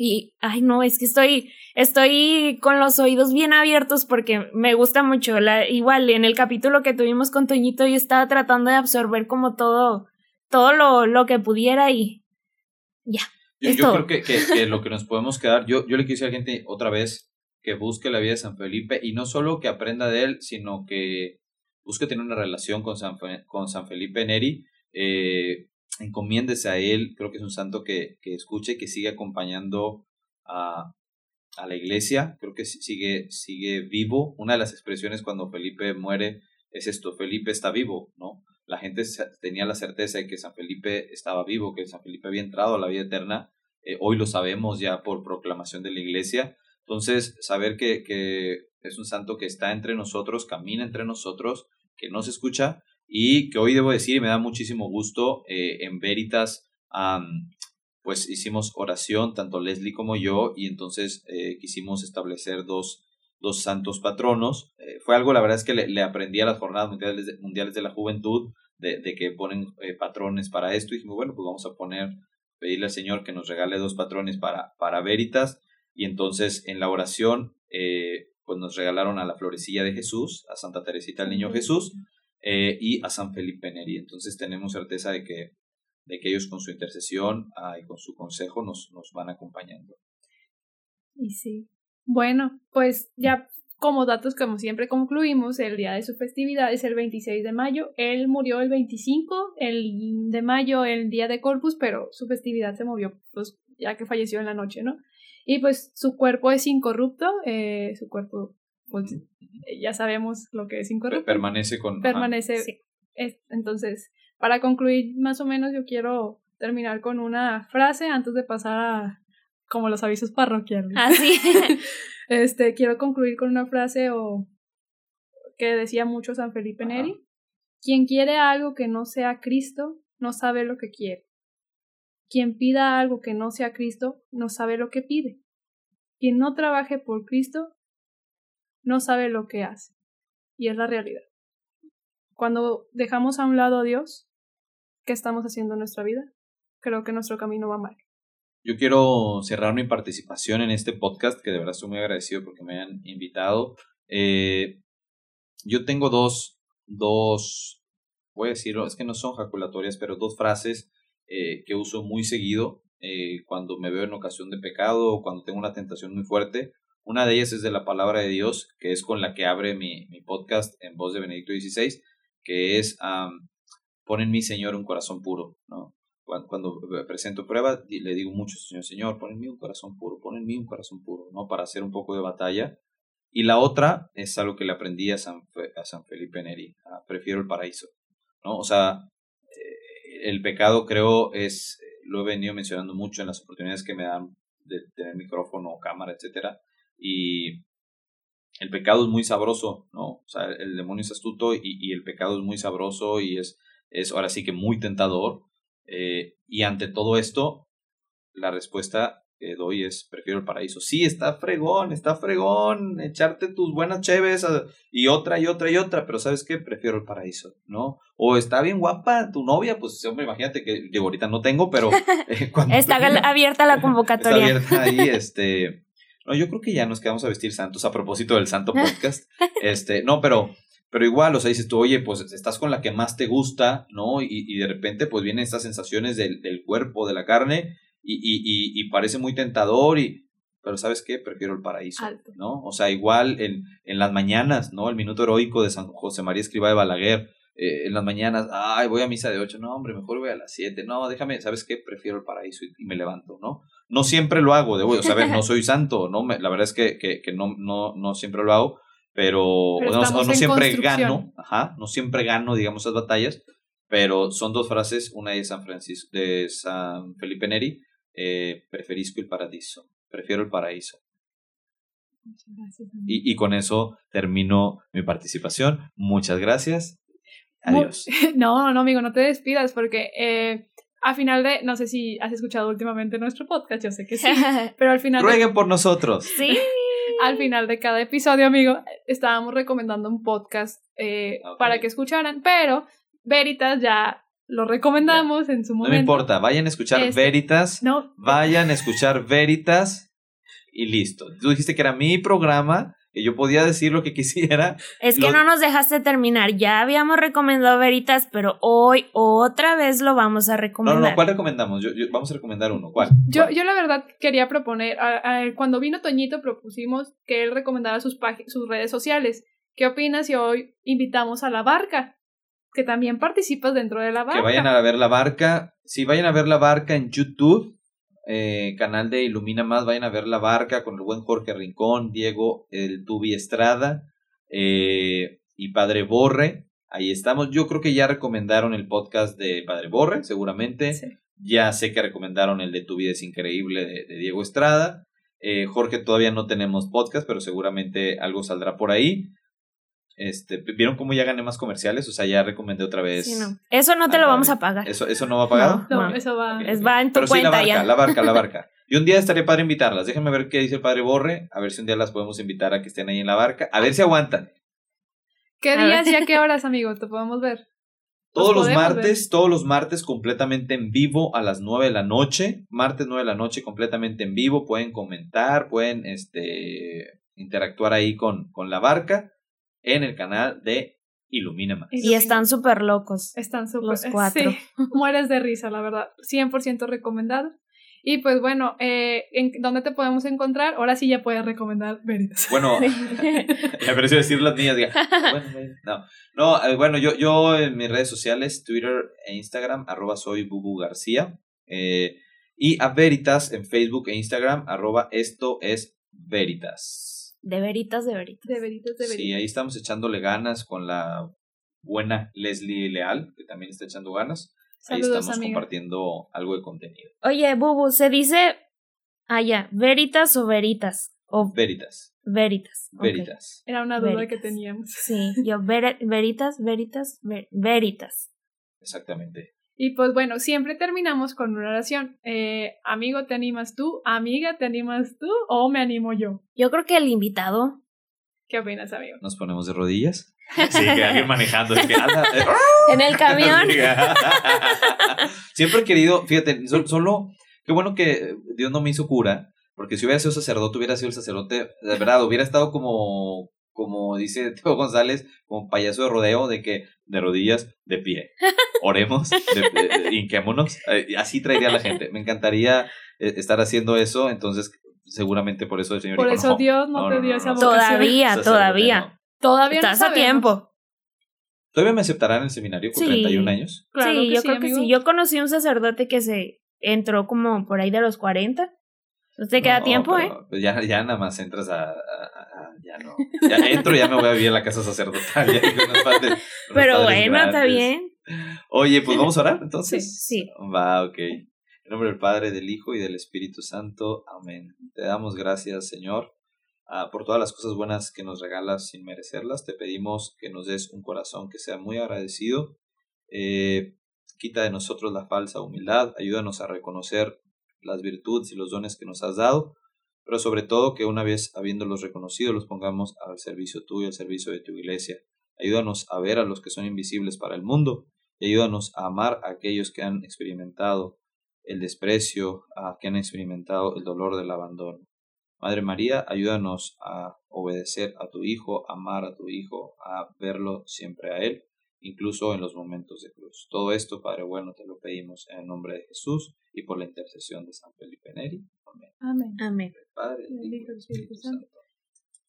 Y, ay, no, es que estoy, estoy con los oídos bien abiertos porque me gusta mucho. La, igual, en el capítulo que tuvimos con Toñito, yo estaba tratando de absorber como todo, todo lo, lo que pudiera y ya. Yo, creo que, que, lo que nos podemos quedar, yo, yo le quise a la gente otra vez que busque la vida de San Felipe y no solo que aprenda de él, sino que busque tener una relación con San, con San Felipe Neri, eh, encomiéndese a él, creo que es un santo que, que escuche y que sigue acompañando a, a la iglesia, creo que sigue, sigue vivo. Una de las expresiones cuando Felipe muere es esto, Felipe está vivo, ¿no? La gente tenía la certeza de que San Felipe estaba vivo, que San Felipe había entrado a la vida eterna, eh, hoy lo sabemos ya por proclamación de la iglesia. Entonces, saber que, que es un santo que está entre nosotros, camina entre nosotros, que nos escucha y que hoy debo decir, y me da muchísimo gusto, eh, en Veritas pues hicimos oración, tanto Leslie como yo, y entonces eh, quisimos establecer dos, dos santos patronos. Eh, fue algo, la verdad es que le, aprendí a las jornadas mundiales de, mundiales de la juventud, de, de que ponen eh, patrones para esto, y dijimos, bueno, pues vamos a poner, pedirle al Señor que nos regale dos patrones para, para Veritas, y entonces en la oración, pues nos regalaron a la florecilla de Jesús, a Santa Teresita el Niño Jesús, y a San Felipe Neri. Entonces tenemos certeza de que de que ellos con su intercesión ah, y con su consejo nos, nos van acompañando. Y sí. Bueno, pues ya como datos, como siempre concluimos, el día de su festividad es el 26 de mayo. Él murió el 25 el de mayo, el día de Corpus, pero su festividad se movió, pues ya que falleció en la noche, ¿no? Y pues su cuerpo es incorrupto, eh, su cuerpo, pues ya sabemos lo que es incorrupto. Permanece con... Permanece. entonces, para concluir, más o menos, yo quiero terminar con una frase antes de pasar a como los avisos parroquiales. Ah, sí. este, quiero concluir con una frase o que decía mucho San Felipe Neri. Quien quiere algo que no sea Cristo, no sabe lo que quiere. Quien pida algo que no sea Cristo, no sabe lo que pide. Quien no trabaje por Cristo, no sabe lo que hace. Y es la realidad. Cuando dejamos a un lado a Dios, qué estamos haciendo en nuestra vida, creo que nuestro camino va mal. Yo quiero cerrar mi participación en este podcast, que de verdad estoy muy agradecido porque me hayan invitado. Eh, yo tengo dos, dos, voy a decirlo, es que no son jaculatorias, pero dos frases eh, que uso muy seguido eh, cuando me veo en ocasión de pecado o cuando tengo una tentación muy fuerte. Una de ellas es de la palabra de Dios, que es con la que abre mi, mi podcast en voz de Benedicto XVI, que es pon en mí, Señor, un corazón puro. Cuando, presento pruebas, le digo mucho, Señor, Señor, pon en mí un corazón puro, pon en mí un corazón puro, ¿no? Para hacer un poco de batalla. Y la otra es algo que le aprendí a San, a San Felipe Neri, prefiero el paraíso, ¿no? O sea, eh, el pecado creo es, lo he venido mencionando mucho en las oportunidades que me dan de tener micrófono, cámara, etcétera, y el pecado es muy sabroso, ¿no? O sea, el demonio es astuto y, y el pecado es muy sabroso y es es ahora sí que muy tentador. Eh, y ante todo esto, la respuesta que doy es prefiero el paraíso. Sí, está fregón, está fregón, echarte tus buenas cheves y otra y otra y otra, pero ¿sabes qué? Prefiero el paraíso, ¿no? O está bien guapa tu novia, pues hombre, imagínate que digo, ahorita no tengo, pero eh, está abierta la convocatoria. Está abierta ahí, este... No, yo creo que ya nos quedamos a vestir santos a propósito del santo podcast. Este, no, pero pero igual, o sea, dices tú, oye, pues estás con la que más te gusta, ¿no? Y, y de repente, pues vienen estas sensaciones del, del cuerpo, de la carne, y, y, y, parece muy tentador, y, pero ¿sabes qué? Prefiero el paraíso, ¿no? O sea, igual en, en las mañanas, ¿no? El minuto heroico de San José María Escriba de Balaguer, eh, en las mañanas, ay, voy a misa de 8, no, hombre, mejor voy a las 7, no, déjame, ¿sabes qué? Prefiero el paraíso y, me levanto, ¿no? No siempre lo hago, debo saber, no soy santo, ¿no? la verdad es que, que, que no, no, no siempre lo hago, pero, no, siempre gano, ajá, no siempre gano, digamos, esas batallas, pero son dos frases, una de San Francisco, de San Felipe Neri, eh, preferisco el paradiso, prefiero el paraíso. Y, y, con eso termino mi participación. Muchas gracias. Adiós. No, no, amigo, no te despidas porque eh, a final de, no sé si has escuchado últimamente nuestro podcast, yo sé que sí, pero al final... Rueguen por nosotros. Sí al final de cada episodio, amigo, estábamos recomendando un podcast eh, para que escucharan, pero Veritas ya lo recomendamos en su momento. No me importa, vayan a escuchar este, Veritas. No. Vayan a escuchar Veritas y listo. Tú dijiste que era mi programa que yo podía decir lo que quisiera. Es que no nos dejaste terminar. Ya habíamos recomendado Veritas, pero hoy otra vez lo vamos a recomendar. No, no, ¿cuál recomendamos? Yo, vamos a recomendar uno. ¿Cuál? Yo, yo la verdad quería proponer, cuando vino Toñito propusimos que él recomendara sus, sus redes sociales, ¿qué opinas si hoy invitamos a la barca? Que también participas dentro de la barca. Que vayan a ver la barca. Si vayan a ver la barca en YouTube, eh, canal de Ilumina Más, vayan a ver la barca con el buen Jorge Rincón, Diego, el Tubi Estrada eh, y Padre Borre. Ahí estamos. Yo creo que ya recomendaron el podcast de Padre Borre, seguramente. Sí. Ya sé que recomendaron el de Tu vida es increíble de, de Diego Estrada. Eh, Jorge todavía no tenemos podcast, pero seguramente algo saldrá por ahí. Este, ¿Vieron cómo ya gané más comerciales? O sea, ya recomendé otra vez. Sí, no. Eso no te lo vamos a pagar. ¿Eso, ¿Eso no va pagado? No, No. eso va. Es va en tu Pero sí, la cuenta barca, ya. la barca, la barca. Y un día estaría padre invitarlas. Déjenme ver qué dice el padre Borre. A ver si un día las podemos invitar a que estén ahí en la barca. A ver si aguantan. ¿Qué A días ver. y a qué horas, amigo? Te podemos ver. Todos los martes, todos los martes completamente en vivo a las 9 de la noche. Martes 9 de la noche completamente en vivo. Pueden comentar, pueden este, interactuar ahí con, con la barca en el canal de Ilumina Más. Y están súper locos. Están súper. Los cuatro. Sí, mueres de risa, la verdad. 100% recomendado. Y pues bueno, eh, ¿en ¿dónde te podemos encontrar? Ahora sí ya puedes recomendar Veritas. Bueno, me pareció decir las mías. bueno, no, no eh, bueno, yo, yo en mis redes sociales, Twitter e Instagram, arroba soy Bubu García. eh, y a Veritas en Facebook e Instagram, arroba esto es Veritas. De veritas, de veritas. De Veritas, de Veritas. Sí, ahí estamos echándole ganas con la buena Leslie Leal, que también está echando ganas. Ahí Saludos, estamos amiga. compartiendo algo de contenido. Oye, Bubu, se dice. Ah, ya. ¿Veritas o veritas? O Veritas, veritas. Veritas. Era una duda Veritas. que teníamos. Sí, yo, ver- veritas, veritas, ver- veritas. Exactamente. Y pues bueno, siempre terminamos con una oración. Eh, amigo, ¿te animas tú? Amiga, ¿te animas tú? ¿O me animo yo? Yo creo que el invitado. ¿Qué opinas, amigo? ¿Nos ponemos de rodillas? Sí, que alguien manejando. Es que, anda, eh, En el camión. Siempre he querido, fíjate, so- solo, qué bueno que Dios no me hizo cura, porque si hubiera sido sacerdote, hubiera sido el sacerdote, de verdad, hubiera estado como, como dice Teo González, como payaso de rodeo, de que de rodillas, de pie. Oremos, de, de- de- hinquémonos, eh, así traería a la gente. Me encantaría eh, estar haciendo eso, entonces seguramente por eso el Señor Por dijo, eso no, Dios no, no, te dio no, esa vocación. Todavía, sacerdote todavía. no. Todavía no Estás a tiempo. ¿Todavía me aceptarán en el seminario con Sí. 31 años? Claro sí, que yo sí, creo que amigo. sí. Yo conocí un sacerdote que se entró como por ahí de los 40. Entonces te queda No, tiempo, ¿eh? pues ya, ya nada más entras a, a- a- a- Ya no. Ya entro, ya me voy a vivir a la casa sacerdotal. ya con unos padres- unos Pero bueno, está bien. Oye, pues vamos a orar entonces. Sí, sí. Va, ok. En nombre del Padre, del Hijo y del Espíritu Santo. Amén. Te damos gracias, Señor, ah, por todas las cosas buenas que nos regalas sin merecerlas. Te pedimos que nos des un corazón que sea muy agradecido. Eh, quita de nosotros la falsa humildad. Ayúdanos a reconocer las virtudes y los dones que nos has dado. Pero sobre todo que una vez habiéndolos reconocido, los pongamos al servicio tuyo, al servicio de tu iglesia. Ayúdanos a ver a los que son invisibles para el mundo y ayúdanos a amar a aquellos que han experimentado el desprecio, a que han experimentado el dolor del abandono. Madre María, ayúdanos a obedecer a tu Hijo, a amar a tu Hijo, a verlo siempre a Él, incluso en los momentos de cruz. Todo esto, Padre bueno, te lo pedimos en el nombre de Jesús y por la intercesión de San Felipe Neri. Amén. Amén. Amén. Padre, Bendito Espíritu Santo.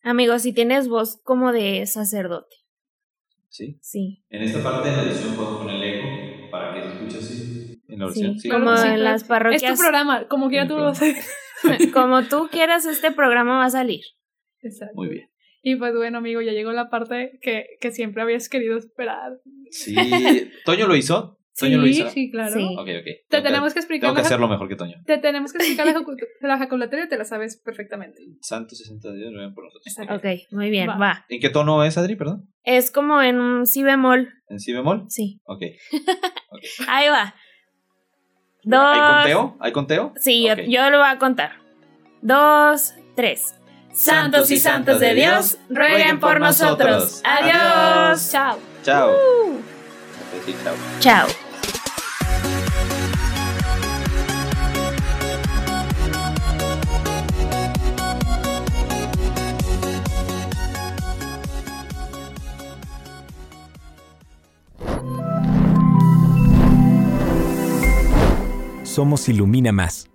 Amigo, si tienes voz como de sacerdote. ¿Sí? Sí. En esta parte de la edición puedo poner el eco para que se escuche así. En la oración, Sí, sí. como sí, en las parroquias. Es tu programa, como quiera tú lo vas a. Como tú quieras, este programa va a salir. Exacto. Muy bien. Y pues bueno, amigo, ya llegó la parte que, que siempre habías querido esperar. Sí. ¿Toño lo hizo? ¿Toño lo hizo? sí, claro. Sí. Ok, ok. Te Tengo tenemos que explicar Tengo que hacerlo mejor que Toño. te tenemos que explicar la, jacu- la jaculatoria y te la sabes perfectamente. Santo 60 días ruegan por nosotros. Exacto. Ok, muy bien, Va. va. ¿En qué tono es, Adri, perdón? Es como en un si bemol. ¿En si bemol? Sí. Ok. Ahí va. ¿Hay Dos. conteo? ¿Hay conteo? Sí, yo, lo voy a contar. Dos, tres. Santos y santas de Dios, rueguen por nosotros. Adiós. Chao. Chao. Uh. Chao. Somos Ilumina Más.